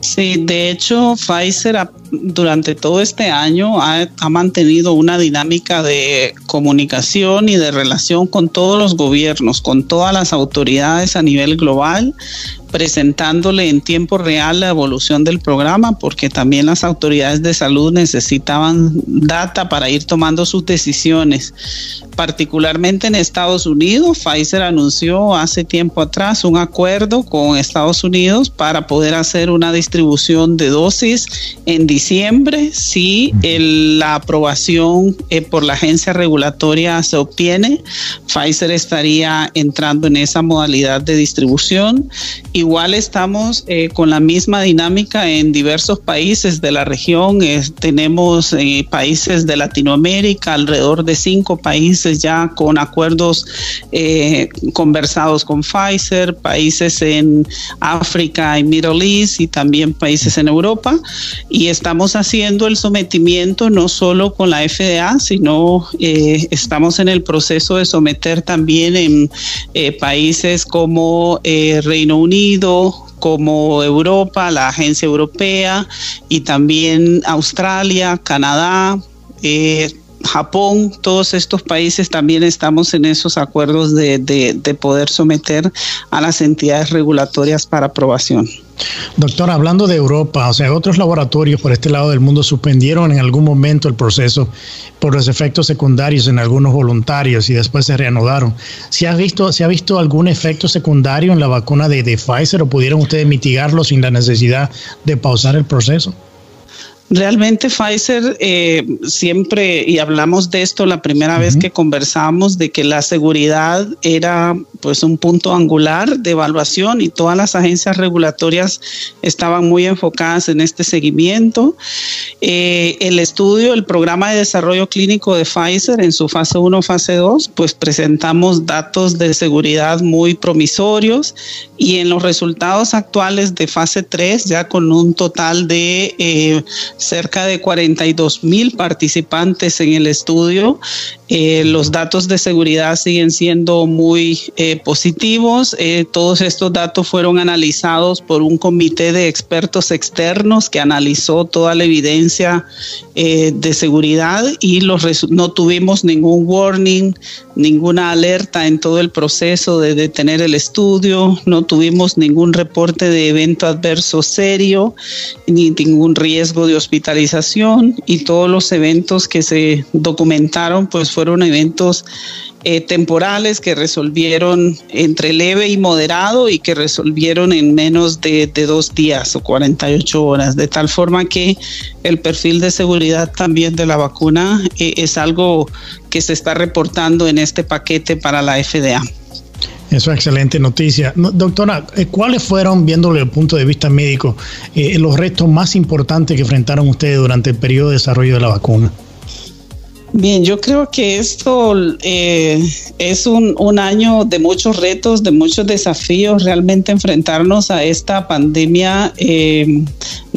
Sí, de hecho, Pfizer durante todo este año ha, ha, mantenido una dinámica de comunicación y de relación con todos los gobiernos, con todas las autoridades a nivel global presentándole en tiempo real la evolución del programa, porque también las autoridades de salud necesitaban data para ir tomando sus decisiones. Particularmente en Estados Unidos, Pfizer anunció hace tiempo atrás un acuerdo con Estados Unidos para poder hacer una distribución de dosis en diciembre si la aprobación eh, por la agencia regulatoria se obtiene. Pfizer estaría entrando en esa modalidad de distribución y Igual estamos eh, con la misma dinámica en diversos países de la región. tenemos eh, países de Latinoamérica, alrededor de cinco países ya con acuerdos eh, conversados con Pfizer, países en África y Middle East y también países en Europa. Y estamos haciendo el sometimiento no solo con la FDA, sino estamos en el proceso de someter también en países como Reino Unido como Europa, la Agencia Europea y también Australia, Canadá, eh, Japón, todos estos países también estamos en esos acuerdos de, de, poder someter a las entidades regulatorias para aprobación. Doctor, hablando de Europa, o sea, otros laboratorios por este lado del mundo suspendieron en algún momento el proceso por los efectos secundarios en algunos voluntarios y después se reanudaron. ¿Se ha visto, ¿se ha visto algún efecto secundario en la vacuna de, de Pfizer o pudieron ustedes mitigarlo sin la necesidad de pausar el proceso? Realmente Pfizer eh, siempre, y hablamos de esto la primera vez que conversamos, de que la seguridad era pues un punto angular de evaluación y todas las agencias regulatorias estaban muy enfocadas en este seguimiento. Eh, el estudio, el programa de desarrollo clínico de Pfizer en su fase 1, fase 2, pues presentamos datos de seguridad muy promisorios y en los resultados actuales de fase 3, ya con un total de... Eh, cerca de 42 mil participantes en el estudio. Eh, los datos de seguridad siguen siendo muy eh, positivos. Eh, todos estos datos fueron analizados por un comité de expertos externos que analizó toda la evidencia de seguridad y los no tuvimos ningún warning, ninguna alerta en todo el proceso de detener el estudio, no tuvimos ningún reporte de evento adverso serio, ni ningún riesgo de hospitalización y todos los eventos que se documentaron pues fueron eventos eh, temporales que resolvieron entre leve y moderado y que resolvieron en menos de, dos días o 48 horas, de tal forma que el perfil de seguridad también de la vacuna eh, es algo que se está reportando en este paquete para la FDA. Eso es excelente noticia. Doctora, eh, ¿cuáles fueron, viéndolo desde el punto de vista médico, los retos más importantes que enfrentaron ustedes durante el periodo de desarrollo de la vacuna? Bien, yo creo que esto eh, es un, un, año de muchos retos, de muchos desafíos. Realmente enfrentarnos a esta pandemia eh,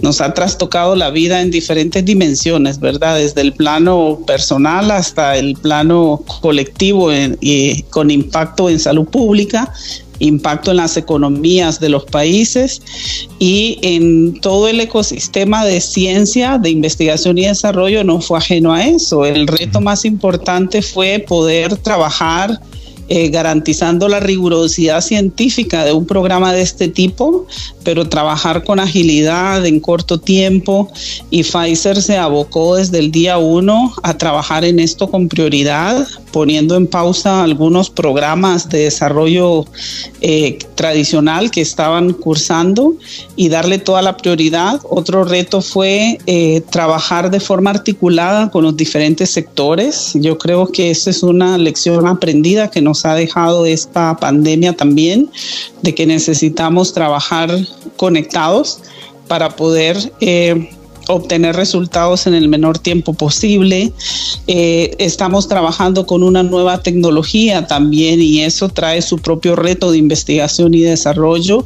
nos ha trastocado la vida en diferentes dimensiones, ¿verdad? Desde el plano personal hasta el plano colectivo y con impacto en salud pública impacto en las economías de los países y en todo el ecosistema de ciencia, de investigación y desarrollo no fue ajeno a eso. El reto más importante fue poder trabajar eh, garantizando la rigurosidad científica de un programa de este tipo, pero trabajar con agilidad en corto tiempo y Pfizer se abocó desde el día uno a trabajar en esto con prioridad, poniendo en pausa algunos programas de desarrollo eh, tradicional que estaban cursando y darle toda la prioridad. Otro reto fue eh, trabajar de forma articulada con los diferentes sectores. Yo creo que esa es una lección aprendida que nos ha dejado esta pandemia también, de que necesitamos trabajar conectados para poder eh, obtener resultados en el menor tiempo posible. Eh, estamos trabajando con una nueva tecnología también y eso trae su propio reto de investigación y desarrollo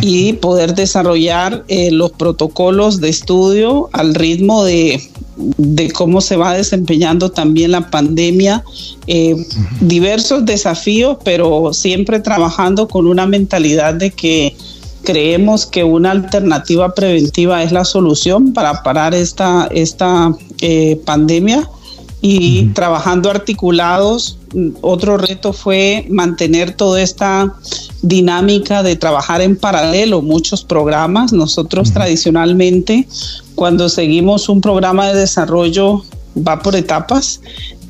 y poder desarrollar eh, los protocolos de estudio al ritmo de, de cómo se va desempeñando también la pandemia. Eh, diversos desafíos, pero siempre trabajando con una mentalidad de que creemos que una alternativa preventiva es la solución para parar esta, esta eh, pandemia y trabajando articulados. Otro reto fue mantener toda esta dinámica de trabajar en paralelo muchos programas. Nosotros tradicionalmente, cuando seguimos un programa de desarrollo, va por etapas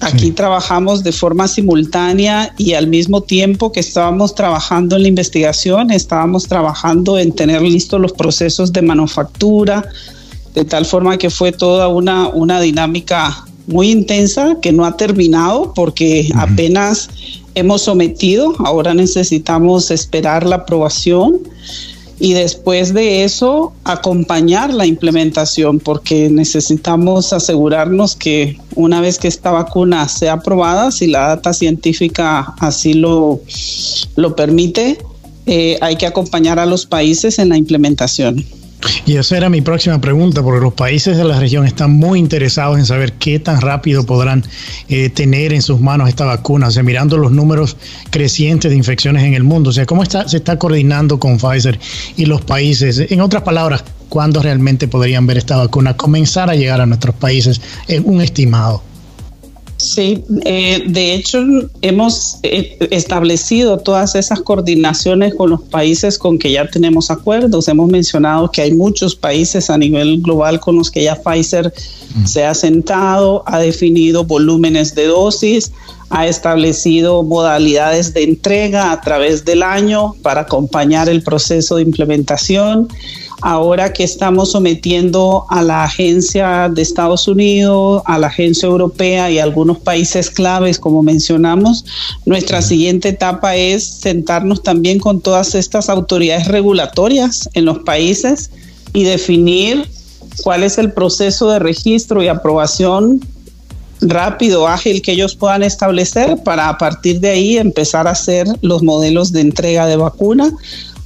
Aquí trabajamos de forma simultánea y al mismo tiempo que estábamos trabajando en la investigación, estábamos trabajando en tener listos los procesos de manufactura, de tal forma que fue toda una, una dinámica muy intensa que no ha terminado porque apenas hemos sometido, ahora necesitamos esperar la aprobación y después de eso acompañar la implementación porque necesitamos asegurarnos que una vez que esta vacuna sea aprobada, si la data científica así lo, lo permite, eh, hay que acompañar a los países en la implementación. Y esa era mi próxima pregunta, porque los países de la región están muy interesados en saber qué tan rápido podrán eh, tener en sus manos esta vacuna, o sea, mirando los números crecientes de infecciones en el mundo, o sea, cómo está, se está coordinando con Pfizer y los países. En otras palabras, ¿cuándo realmente podrían ver esta vacuna comenzar a llegar a nuestros países? en un estimado. Sí, eh, de hecho hemos eh, establecido todas esas coordinaciones con los países con que ya tenemos acuerdos. Hemos mencionado que hay muchos países a nivel global con los que ya Pfizer mm. se ha sentado, ha definido volúmenes de dosis, ha establecido modalidades de entrega a través del año para acompañar el proceso de implementación ahora que estamos sometiendo a la agencia de Estados Unidos, a la agencia europea y a algunos países claves, como mencionamos, nuestra siguiente etapa es sentarnos también con todas estas autoridades regulatorias en los países y definir cuál es el proceso de registro y aprobación rápido, ágil que ellos puedan establecer para a partir de ahí empezar a hacer los modelos de entrega de vacuna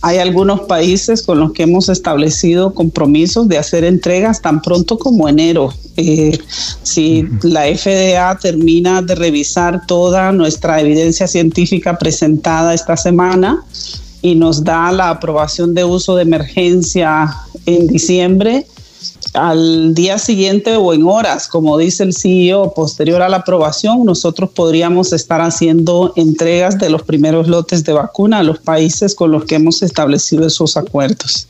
hay algunos países con los que hemos establecido compromisos de hacer entregas tan pronto como enero. Eh, si la FDA termina de revisar toda nuestra evidencia científica presentada esta semana y nos da la aprobación de uso de emergencia en diciembre, al día siguiente o en horas, como dice el CEO, posterior a la aprobación, nosotros podríamos estar haciendo entregas de los primeros lotes de vacuna a los países con los que hemos establecido esos acuerdos.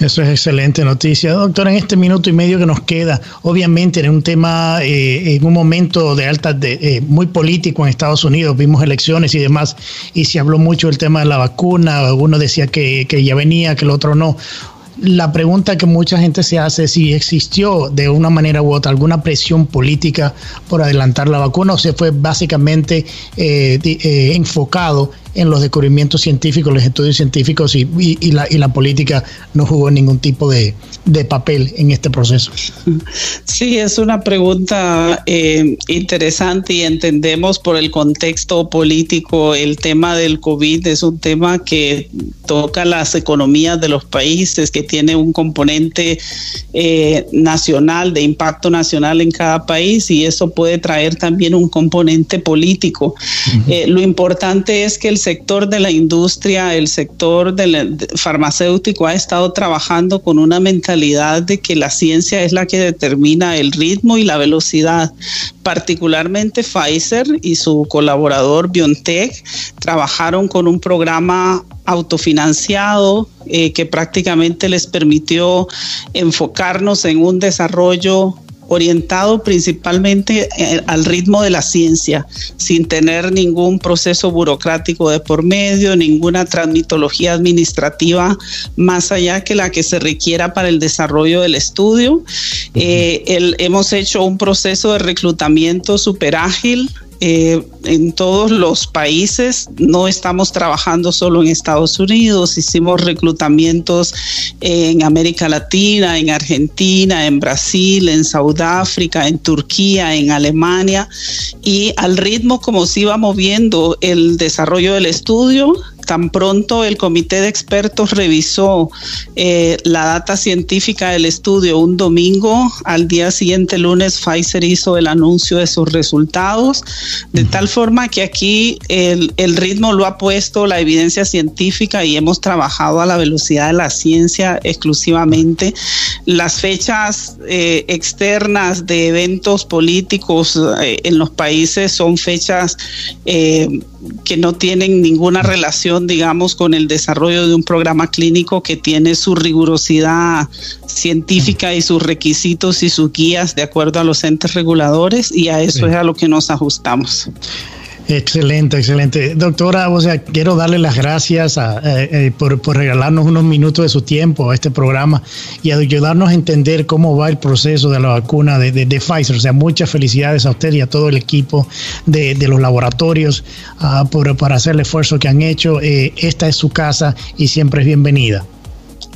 Eso es excelente noticia. Doctor, en este minuto y medio que nos queda, obviamente en un tema, eh, en un momento de alta, de, eh, muy político en Estados Unidos, vimos elecciones y demás, y se habló mucho del tema de la vacuna, uno decía que, que ya venía, que el otro no la pregunta que mucha gente se hace es si existió de una manera u otra alguna presión política por adelantar la vacuna o se fue básicamente eh, eh, enfocado en los descubrimientos científicos, los estudios científicos y, la, y la, política no jugó ningún tipo de, papel en este proceso? Sí, es una pregunta eh, interesante y entendemos por el contexto político el tema del COVID es un tema que toca las economías de los países, que tiene un componente eh, nacional, de impacto nacional en cada país y eso puede traer también un componente político. Eh, lo importante es que el sector de la industria, el sector del farmacéutico ha estado trabajando con una mentalidad de que la ciencia es la que determina el ritmo y la velocidad. Particularmente Pfizer y su colaborador BioNTech trabajaron con un programa autofinanciado eh, que prácticamente les permitió enfocarnos en un desarrollo orientado principalmente eh, al ritmo de la ciencia, sin tener ningún proceso burocrático de por medio, ninguna transmitología administrativa más allá que la que se requiera para el desarrollo del estudio. Eh, hemos hecho un proceso de reclutamiento súper ágil, eh, en todos los países. No estamos trabajando solo en Estados Unidos, hicimos reclutamientos en América Latina, en Argentina, en Brasil, en Sudáfrica, en Turquía, en Alemania. Y al ritmo como se iba moviendo el desarrollo del estudio, tan pronto el comité de expertos revisó eh, la data científica del estudio un domingo, al día siguiente, lunes, Pfizer hizo el anuncio de sus resultados, de tal forma que aquí el, ritmo lo ha puesto la evidencia científica y hemos trabajado a la velocidad de la ciencia exclusivamente. Las fechas eh, externas de eventos políticos eh, en los países son fechas que no tienen ninguna relación, digamos, con el desarrollo de un programa clínico que tiene su rigurosidad científica y sus requisitos y sus guías de acuerdo a los entes reguladores y a eso es a lo que nos ajustamos. Excelente, excelente. Doctora, o sea, quiero darle las gracias eh, eh, por, regalarnos unos minutos de su tiempo a este programa y ayudarnos a entender cómo va el proceso de la vacuna de, Pfizer. O sea, muchas felicidades a usted y a todo el equipo de, los laboratorios uh, por, hacer el esfuerzo que han hecho. Eh, esta es su casa y siempre es bienvenida.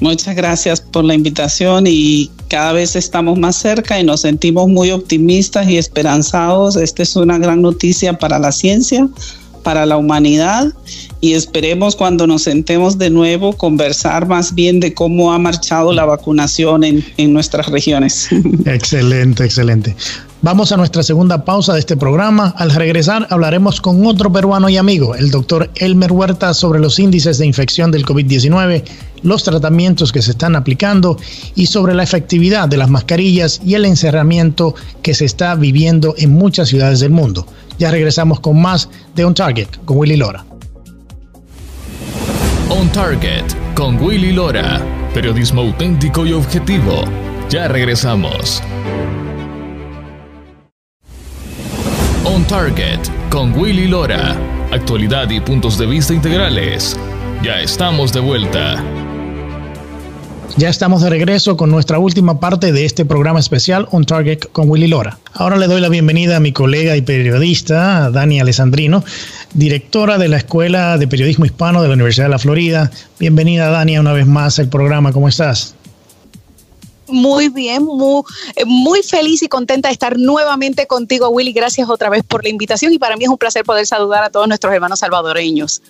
Muchas gracias por la invitación y cada vez estamos más cerca y nos sentimos muy optimistas y esperanzados. Esta es una gran noticia para la ciencia, para la humanidad y esperemos cuando nos sentemos de nuevo conversar más bien de cómo ha marchado la vacunación en, en nuestras regiones. Excelente, excelente. Vamos a nuestra segunda pausa de este programa. Al regresar hablaremos con otro peruano y amigo, el doctor Elmer Huerta, sobre los índices de infección del COVID-19, los tratamientos que se están aplicando y sobre la efectividad de las mascarillas y el encerramiento que se está viviendo en muchas ciudades del mundo. Ya regresamos con más de On Target con Willy Lora. On Target con Willy Lora. Periodismo auténtico y objetivo. Ya regresamos. Target con Willy Lora. Actualidad y puntos de vista integrales. Ya estamos de vuelta. Ya estamos de regreso con nuestra última parte de este programa especial On Target con Willy Lora. Ahora le doy la bienvenida a mi colega y periodista, Dani Alessandrino, directora de la Escuela de Periodismo Hispano de la Universidad de la Florida. Bienvenida, Dani, una vez más al programa. ¿Cómo estás? Muy bien, muy, muy feliz y contenta de estar nuevamente contigo, Willy. Gracias otra vez por la invitación y para mí es un placer poder saludar a todos nuestros hermanos salvadoreños.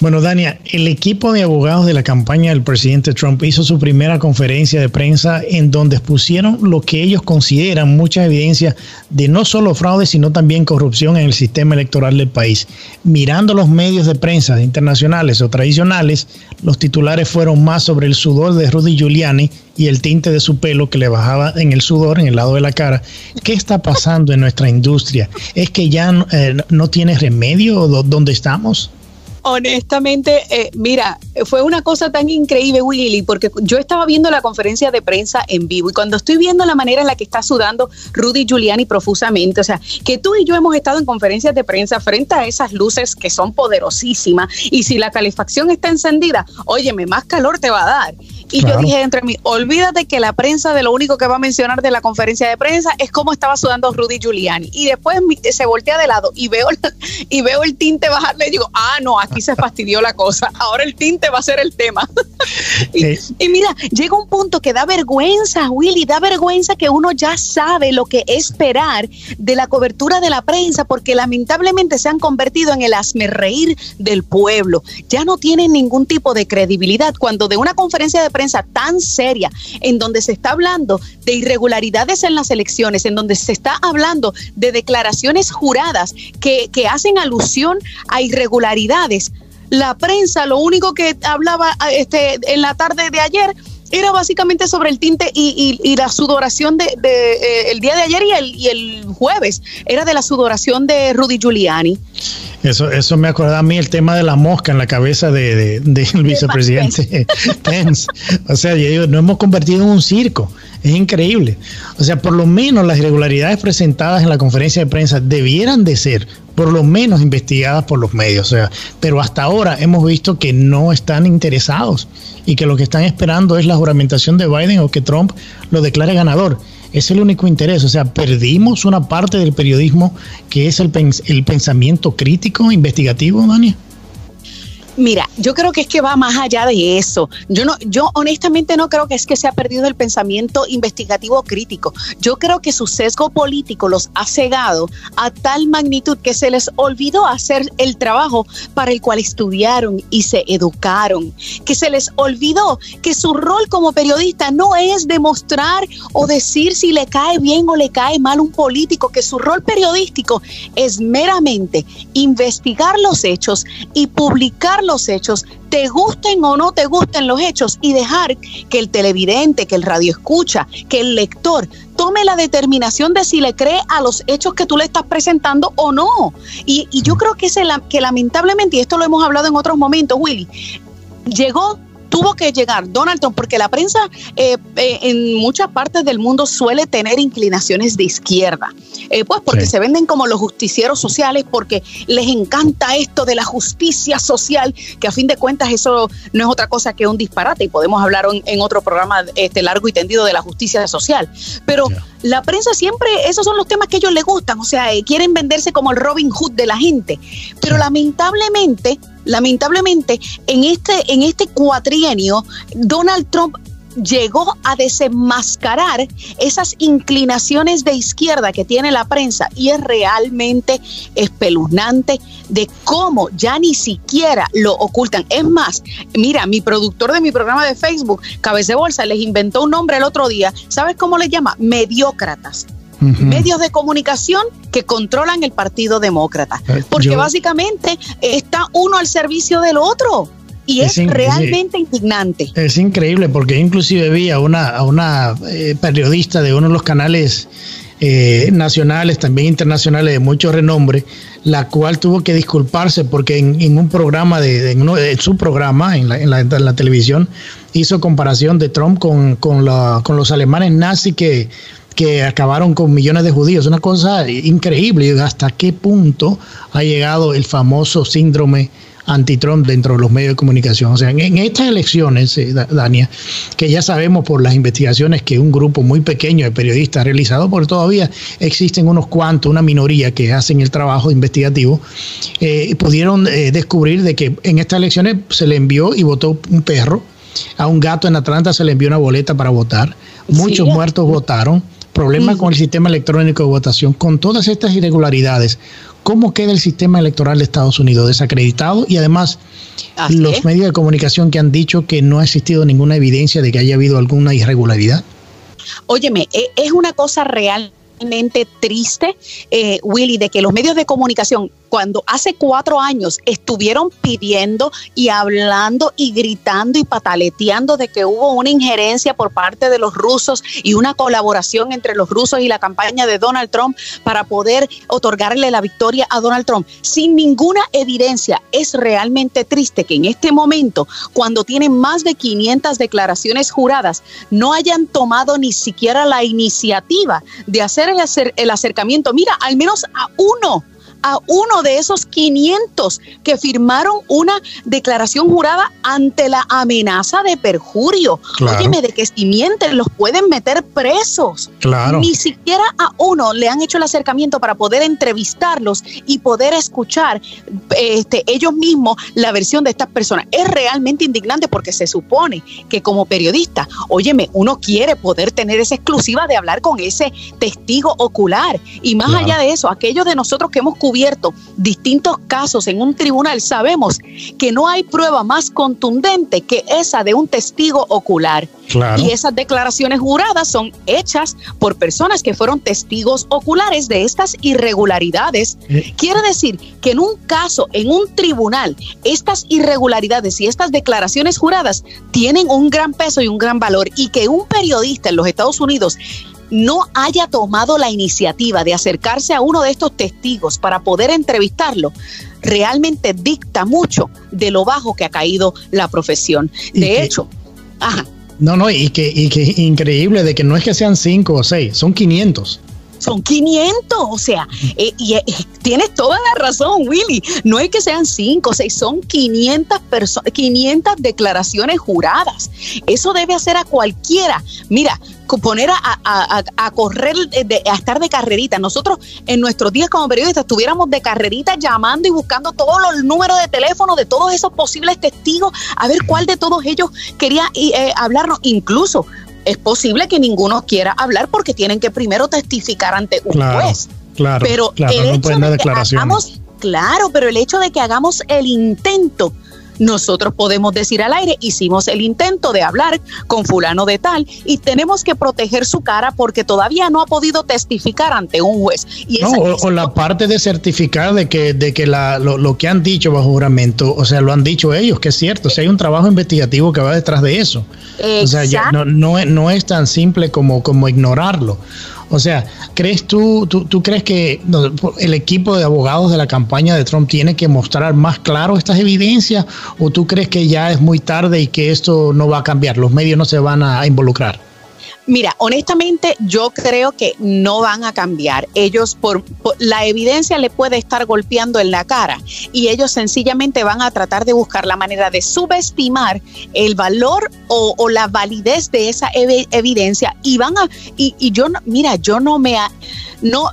Bueno, Dania, el equipo de abogados de la campaña del presidente Trump hizo su primera conferencia de prensa en donde expusieron lo que ellos consideran mucha evidencia de no solo fraude, sino también corrupción en el sistema electoral del país. Mirando los medios de prensa internacionales o tradicionales, los titulares fueron más sobre el sudor de Rudy Giuliani y el tinte de su pelo que le bajaba en el sudor, en el lado de la cara. ¿Qué está pasando en nuestra industria? ¿Es que ya eh, no tiene remedio donde estamos? Honestamente, eh, mira, fue una cosa tan increíble, Willy, porque yo estaba viendo la conferencia de prensa en vivo y cuando estoy viendo la manera en la que está sudando Rudy Giuliani profusamente, o sea, que tú y yo hemos estado en conferencias de prensa frente a esas luces que son poderosísimas y si la calefacción está encendida, óyeme, más calor te va a dar. Y yo dije entre mí, olvídate que la prensa de lo único que va a mencionar de la conferencia de prensa es cómo estaba sudando Rudy Giuliani. Y después se voltea de lado y veo, y veo el tinte bajarle y digo, ah, no, aquí se fastidió la cosa. Ahora el tinte va a ser el tema. y, mira, llega un punto que da vergüenza, Willy, da vergüenza que uno ya sabe lo que esperar de la cobertura de la prensa, porque lamentablemente se han convertido en el reír del pueblo. Ya no tienen ningún tipo de credibilidad cuando de una conferencia de prensa tan seria, en donde se está hablando de irregularidades en las elecciones, en donde se está hablando de declaraciones juradas que, que hacen alusión a irregularidades, la prensa lo único que hablaba este, en la tarde de ayer era básicamente sobre el tinte y, la sudoración de, eh, el día de ayer y el, y el jueves era de la sudoración de Rudy Giuliani. Eso, eso me acordaba a mí el tema de la mosca en la cabeza del de, vicepresidente Pence. O sea, yo digo, nos hemos convertido en un circo. Es increíble. O sea, por lo menos las irregularidades presentadas en la conferencia de prensa debieran de ser por lo menos investigadas por los medios. O sea, pero hasta ahora hemos visto que no están interesados y que lo que están esperando es la juramentación de Biden o que Trump lo declare ganador. Es el único interés. O sea, perdimos una parte del periodismo que es el, el pensamiento crítico, investigativo, Dani. Mira, yo creo que es que va más allá de eso. Yo no, yo honestamente no creo que es que se ha perdido el pensamiento investigativo crítico. Yo creo que su sesgo político los ha cegado a tal magnitud que se les olvidó hacer el trabajo para el cual estudiaron y se educaron. Que se les olvidó que su rol como periodista no es demostrar o decir si le cae bien o le cae mal un político, que su rol periodístico es meramente investigar los hechos y publicar los hechos, te gusten o no te gusten los hechos, y dejar que el televidente, que el radio escucha, que el lector tome la determinación de si le cree a los hechos que tú le estás presentando o no. Y, yo creo que, es que lamentablemente, y esto lo hemos hablado en otros momentos, Willy, llegó tuvo que llegar Donald Trump, porque la prensa eh, eh, en muchas partes del mundo suele tener inclinaciones de izquierda, eh, pues porque se venden como los justicieros sociales, porque les encanta esto de la justicia social, que a fin de cuentas eso no es otra cosa que un disparate, y podemos hablar en, otro programa este, largo y tendido de la justicia social. Pero la prensa siempre, esos son los temas que a ellos les gustan, o sea, quieren venderse como el Robin Hood de la gente, pero lamentablemente lamentablemente en este, en este cuatrienio, Donald Trump llegó a desenmascarar esas inclinaciones de izquierda que tiene la prensa y es realmente espeluznante de cómo ya ni siquiera lo ocultan. Es más, mira, mi productor de mi programa de Facebook, Cabeza de Bolsa, les inventó un nombre el otro día. ¿Sabes cómo le llama? Mediócratas medios de comunicación que controlan el Partido Demócrata. Eh, Porque básicamente está uno al servicio del otro. Y es, realmente indignante. Es increíble porque inclusive vi a una, a una eh, periodista de uno de los canales eh, nacionales, también internacionales de mucho renombre, la cual tuvo que disculparse porque en, un programa, de, en, su programa, en la, en, la, televisión, hizo comparación de Trump con, con, con los alemanes nazis que que acabaron con millones de judíos. Una cosa increíble. ¿Hasta qué punto ha llegado el famoso síndrome anti-Trump dentro de los medios de comunicación? O sea, en, estas elecciones, eh, Dania, que ya sabemos por las investigaciones que un grupo muy pequeño de periodistas ha realizado, porque todavía existen unos cuantos, una minoría que hacen el trabajo investigativo, eh, pudieron eh, descubrir de que en estas elecciones se le envió y votó un perro. A un gato en Atlanta se le envió una boleta para votar. Muchos muertos votaron problemas con el sistema electrónico de votación, con todas estas irregularidades, ¿cómo queda el sistema electoral de Estados Unidos? Desacreditado y además los medios de comunicación que han dicho que no ha existido ninguna evidencia de que haya habido alguna irregularidad. Óyeme, e, es una cosa realmente triste, eh, Willy, de que los medios de comunicación cuando hace cuatro años estuvieron pidiendo y hablando y gritando y pataleteando de que hubo una injerencia por parte de los rusos y una colaboración entre los rusos y la campaña de Donald Trump para poder otorgarle la victoria a Donald Trump, sin ninguna evidencia, es realmente triste que en este momento, cuando tienen más de 500 declaraciones juradas, no hayan tomado ni siquiera la iniciativa de hacer el, el acercamiento. Mira, al menos a uno a uno de esos 500 que firmaron una declaración jurada ante la amenaza de perjurio. Óyeme, de que si mienten los pueden meter presos. Claro. Ni siquiera a uno le han hecho el acercamiento para poder entrevistarlos y poder escuchar este, ellos mismos la versión de estas personas. Es realmente indignante porque se supone que como periodista, óyeme, uno quiere poder tener esa exclusiva de hablar con ese testigo ocular. Y más allá de eso, aquellos de nosotros que hemos cubierto distintos casos en un tribunal, sabemos que no hay prueba más contundente que esa de un testigo ocular. Y esas declaraciones juradas son hechas por personas que fueron testigos oculares de estas irregularidades. Eh. Quiere decir que en un caso, en un tribunal, estas irregularidades y estas declaraciones juradas tienen un gran peso y un gran valor y que un periodista en los Estados Unidos no haya tomado la iniciativa de acercarse a uno de estos testigos para poder entrevistarlo, realmente dicta mucho de lo bajo que ha caído la profesión. De hecho, ajá. No, no, y que, y que increíble de que no es que sean cinco o seis, son 500 son 500, o sea, eh, y eh, tienes toda la razón, Willy, no es que sean 5 o 6, son 500, 500 declaraciones juradas. Eso debe hacer a cualquiera. Mira, poner a, correr, a estar de carrerita. Nosotros en nuestros días como periodistas estuviéramos de carrerita llamando y buscando todos los números de teléfono de todos esos posibles testigos, a ver cuál de todos ellos quería eh, hablarnos. Incluso es posible que ninguno quiera hablar porque tienen que primero testificar ante un juez. Claro, pero claro, el hecho de que hagamos, claro, pero el hecho de que hagamos el intento nosotros podemos decir al aire, hicimos el intento de hablar con fulano de tal y tenemos que proteger su cara porque todavía no ha podido testificar ante un juez. Y no, o, la parte de certificar de que, de que la, lo, que han dicho bajo juramento, o sea, lo han dicho ellos, que es cierto, o sea, hay un trabajo investigativo que va detrás de eso. O sea, ya no, no, no es tan simple como, como ignorarlo. O sea, ¿crees tú, tú, crees que el equipo de abogados de la campaña de Trump tiene que mostrar más claro estas evidencias o tú crees que ya es muy tarde y que esto no va a cambiar? Los medios no se van a involucrar. Mira, honestamente yo creo que no van a cambiar. Ellos por, la evidencia le puede estar golpeando en la cara y ellos sencillamente van a tratar de buscar la manera de subestimar el valor o, la validez de esa evidencia y van a y, y yo mira, yo no me no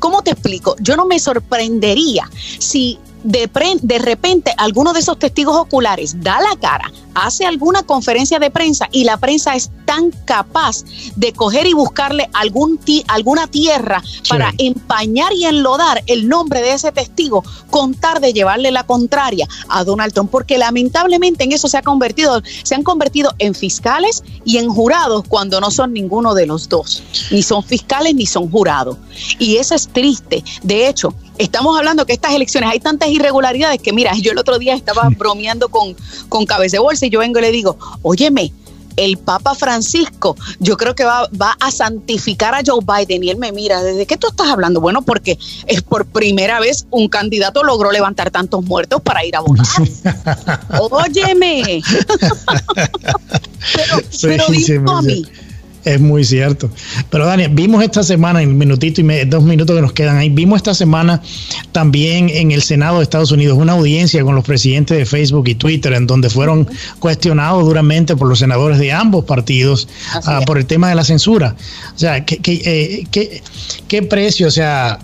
¿cómo te explico? Yo no me sorprendería si de, de repente alguno de esos testigos oculares da la cara, hace alguna conferencia de prensa y la prensa es tan capaz de coger y buscarle algún alguna tierra para empañar y enlodar el nombre de ese testigo, contar de llevarle la contraria a Donald Trump, porque lamentablemente en eso se ha convertido, se han convertido en fiscales y en jurados cuando no son ninguno de los dos, ni son fiscales ni son jurados. Y eso es triste. De hecho, estamos hablando que estas elecciones hay tantas irregularidades que, mira, yo el otro día estaba bromeando con, con cabeza de bolsa yo vengo y le digo, óyeme, el Papa Francisco, yo creo que va, va, a santificar a Joe Biden y él me mira, ¿desde qué tú estás hablando? Bueno, porque es por primera vez un candidato logró levantar tantos muertos para ir a votar. Óyeme. pero, pero a mí, es muy cierto. Pero Daniel, vimos esta semana, en minutito y dos minutos que nos quedan ahí, vimos esta semana también en el Senado de Estados Unidos una audiencia con los presidentes de Facebook y Twitter, en donde fueron cuestionados duramente por los senadores de ambos partidos ah, por el tema de la censura. O sea, ¿qué, qué, eh, qué, qué precio? O sea,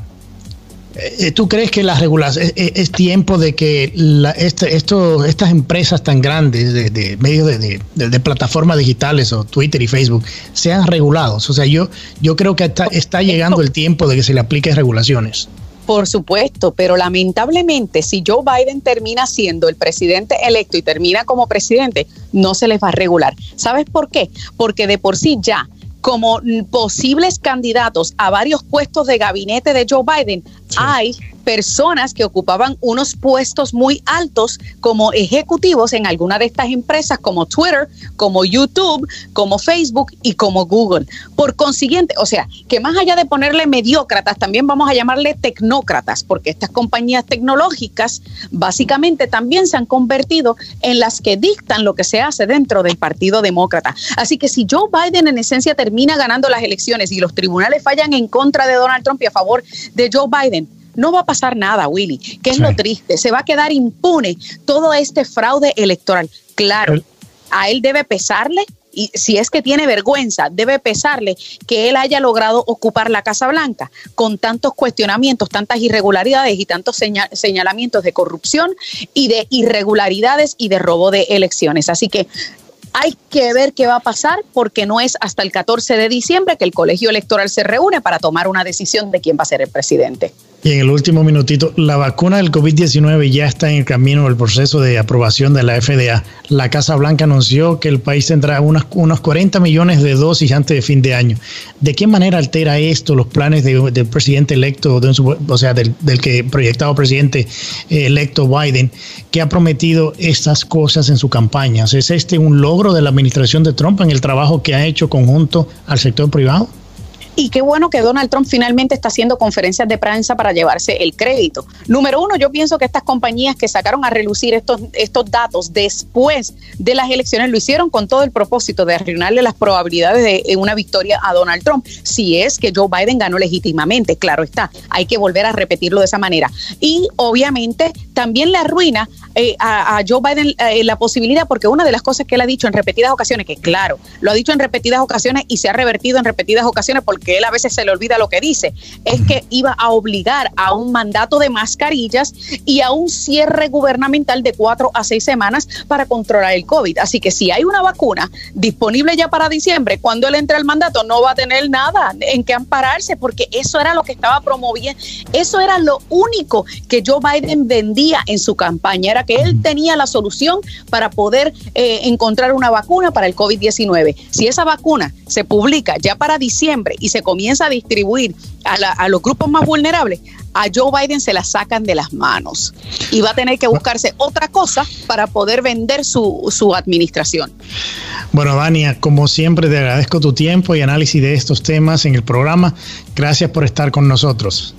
¿Tú crees que las regulaciones es, tiempo de que este, esto, estas empresas tan grandes de, medios de, plataformas digitales o Twitter y Facebook sean regulados? O sea, yo, yo creo que está, está llegando el tiempo de que se le apliquen regulaciones. Por supuesto, pero lamentablemente si Joe Biden termina siendo el presidente electo y termina como presidente, no se les va a regular. ¿Sabes por qué? Porque de por sí ya como posibles candidatos a varios puestos de gabinete de Joe Biden, hay personas que ocupaban unos puestos muy altos como ejecutivos en alguna de estas empresas como Twitter, como YouTube, como Facebook y como Google. Por consiguiente, o sea, que más allá de ponerle mediócratas, también vamos a llamarle tecnócratas, porque estas compañías tecnológicas básicamente también se han convertido en las que dictan lo que se hace dentro del Partido Demócrata. Así que si Joe Biden en esencia termina ganando las elecciones y los tribunales fallan en contra de Donald Trump y a favor de Joe Biden, no va a pasar nada, Willy, que es lo triste. Se va a quedar impune todo este fraude electoral. Claro, a él debe pesarle y si es que tiene vergüenza, debe pesarle que él haya logrado ocupar la Casa Blanca con tantos cuestionamientos, tantas irregularidades y tantos señalamientos de corrupción y de irregularidades y de robo de elecciones. Así que hay que ver qué va a pasar porque no es hasta el 14 de diciembre que el colegio electoral se reúne para tomar una decisión de quién va a ser el presidente. Y en el último minutito, la vacuna del COVID-19 ya está en el camino del proceso de aprobación de la FDA. La Casa Blanca anunció que el país tendrá unos, unos 40 millones de dosis antes de fin de año. ¿De qué manera altera esto los planes del presidente electo, o sea, del, que proyectado presidente electo Biden, que ha prometido estas cosas en su campaña? ¿Es este un logro de la administración de Trump en el trabajo que ha hecho conjunto al sector privado? Y qué bueno que Donald Trump finalmente está haciendo conferencias de prensa para llevarse el crédito. Número uno, yo pienso que estas compañías que sacaron a relucir estos, estos datos después de las elecciones lo hicieron con todo el propósito de arruinarle las probabilidades de una victoria a Donald Trump. Si es que Joe Biden ganó legítimamente, claro está, hay que volver a repetirlo de esa manera. Y obviamente también le arruina eh, a, Joe Biden eh, la posibilidad, porque una de las cosas que él ha dicho en repetidas ocasiones, que claro, lo ha dicho en repetidas ocasiones y se ha revertido en repetidas ocasiones porque que él a veces se le olvida lo que dice, es que iba a obligar a un mandato de mascarillas y a un cierre gubernamental de cuatro a seis semanas para controlar el COVID. Así que si hay una vacuna disponible ya para diciembre, cuando él entre al mandato no va a tener nada en que ampararse, porque eso era lo que estaba promoviendo, eso era lo único que Joe Biden vendía en su campaña, era que él tenía la solución para poder eh, encontrar una vacuna para el COVID-19. Si esa vacuna se publica ya para diciembre y se comienza a distribuir a, los grupos más vulnerables, a Joe Biden se la sacan de las manos y va a tener que buscarse otra cosa para poder vender su, su administración. Bueno, Dania, como siempre te agradezco tu tiempo y análisis de estos temas en el programa. Gracias por estar con nosotros.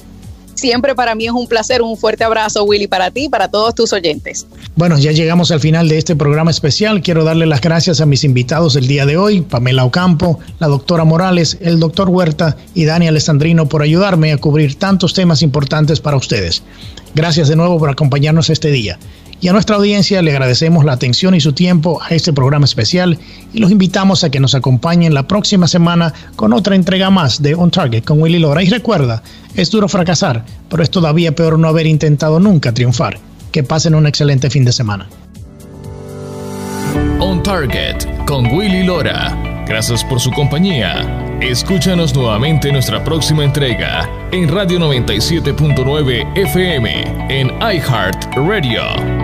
Siempre para mí es un placer, un fuerte abrazo, Willy, para ti y para todos tus oyentes. Bueno, ya llegamos al final de este programa especial. Quiero darle las gracias a mis invitados del día de hoy, Pamela Ocampo, la doctora Morales, el doctor Huerta y Dani Alessandrino por ayudarme a cubrir tantos temas importantes para ustedes. Gracias de nuevo por acompañarnos este día. Y a nuestra audiencia le agradecemos la atención y su tiempo a este programa especial y los invitamos a que nos acompañen la próxima semana con otra entrega más de On Target con Willy Lora. Y recuerda, es duro fracasar, pero es todavía peor no haber intentado nunca triunfar. Que pasen un excelente fin de semana. On Target con Willy Lora. Gracias por su compañía. Escúchanos nuevamente en nuestra próxima entrega en Radio 97.9 FM en iHeart Radio.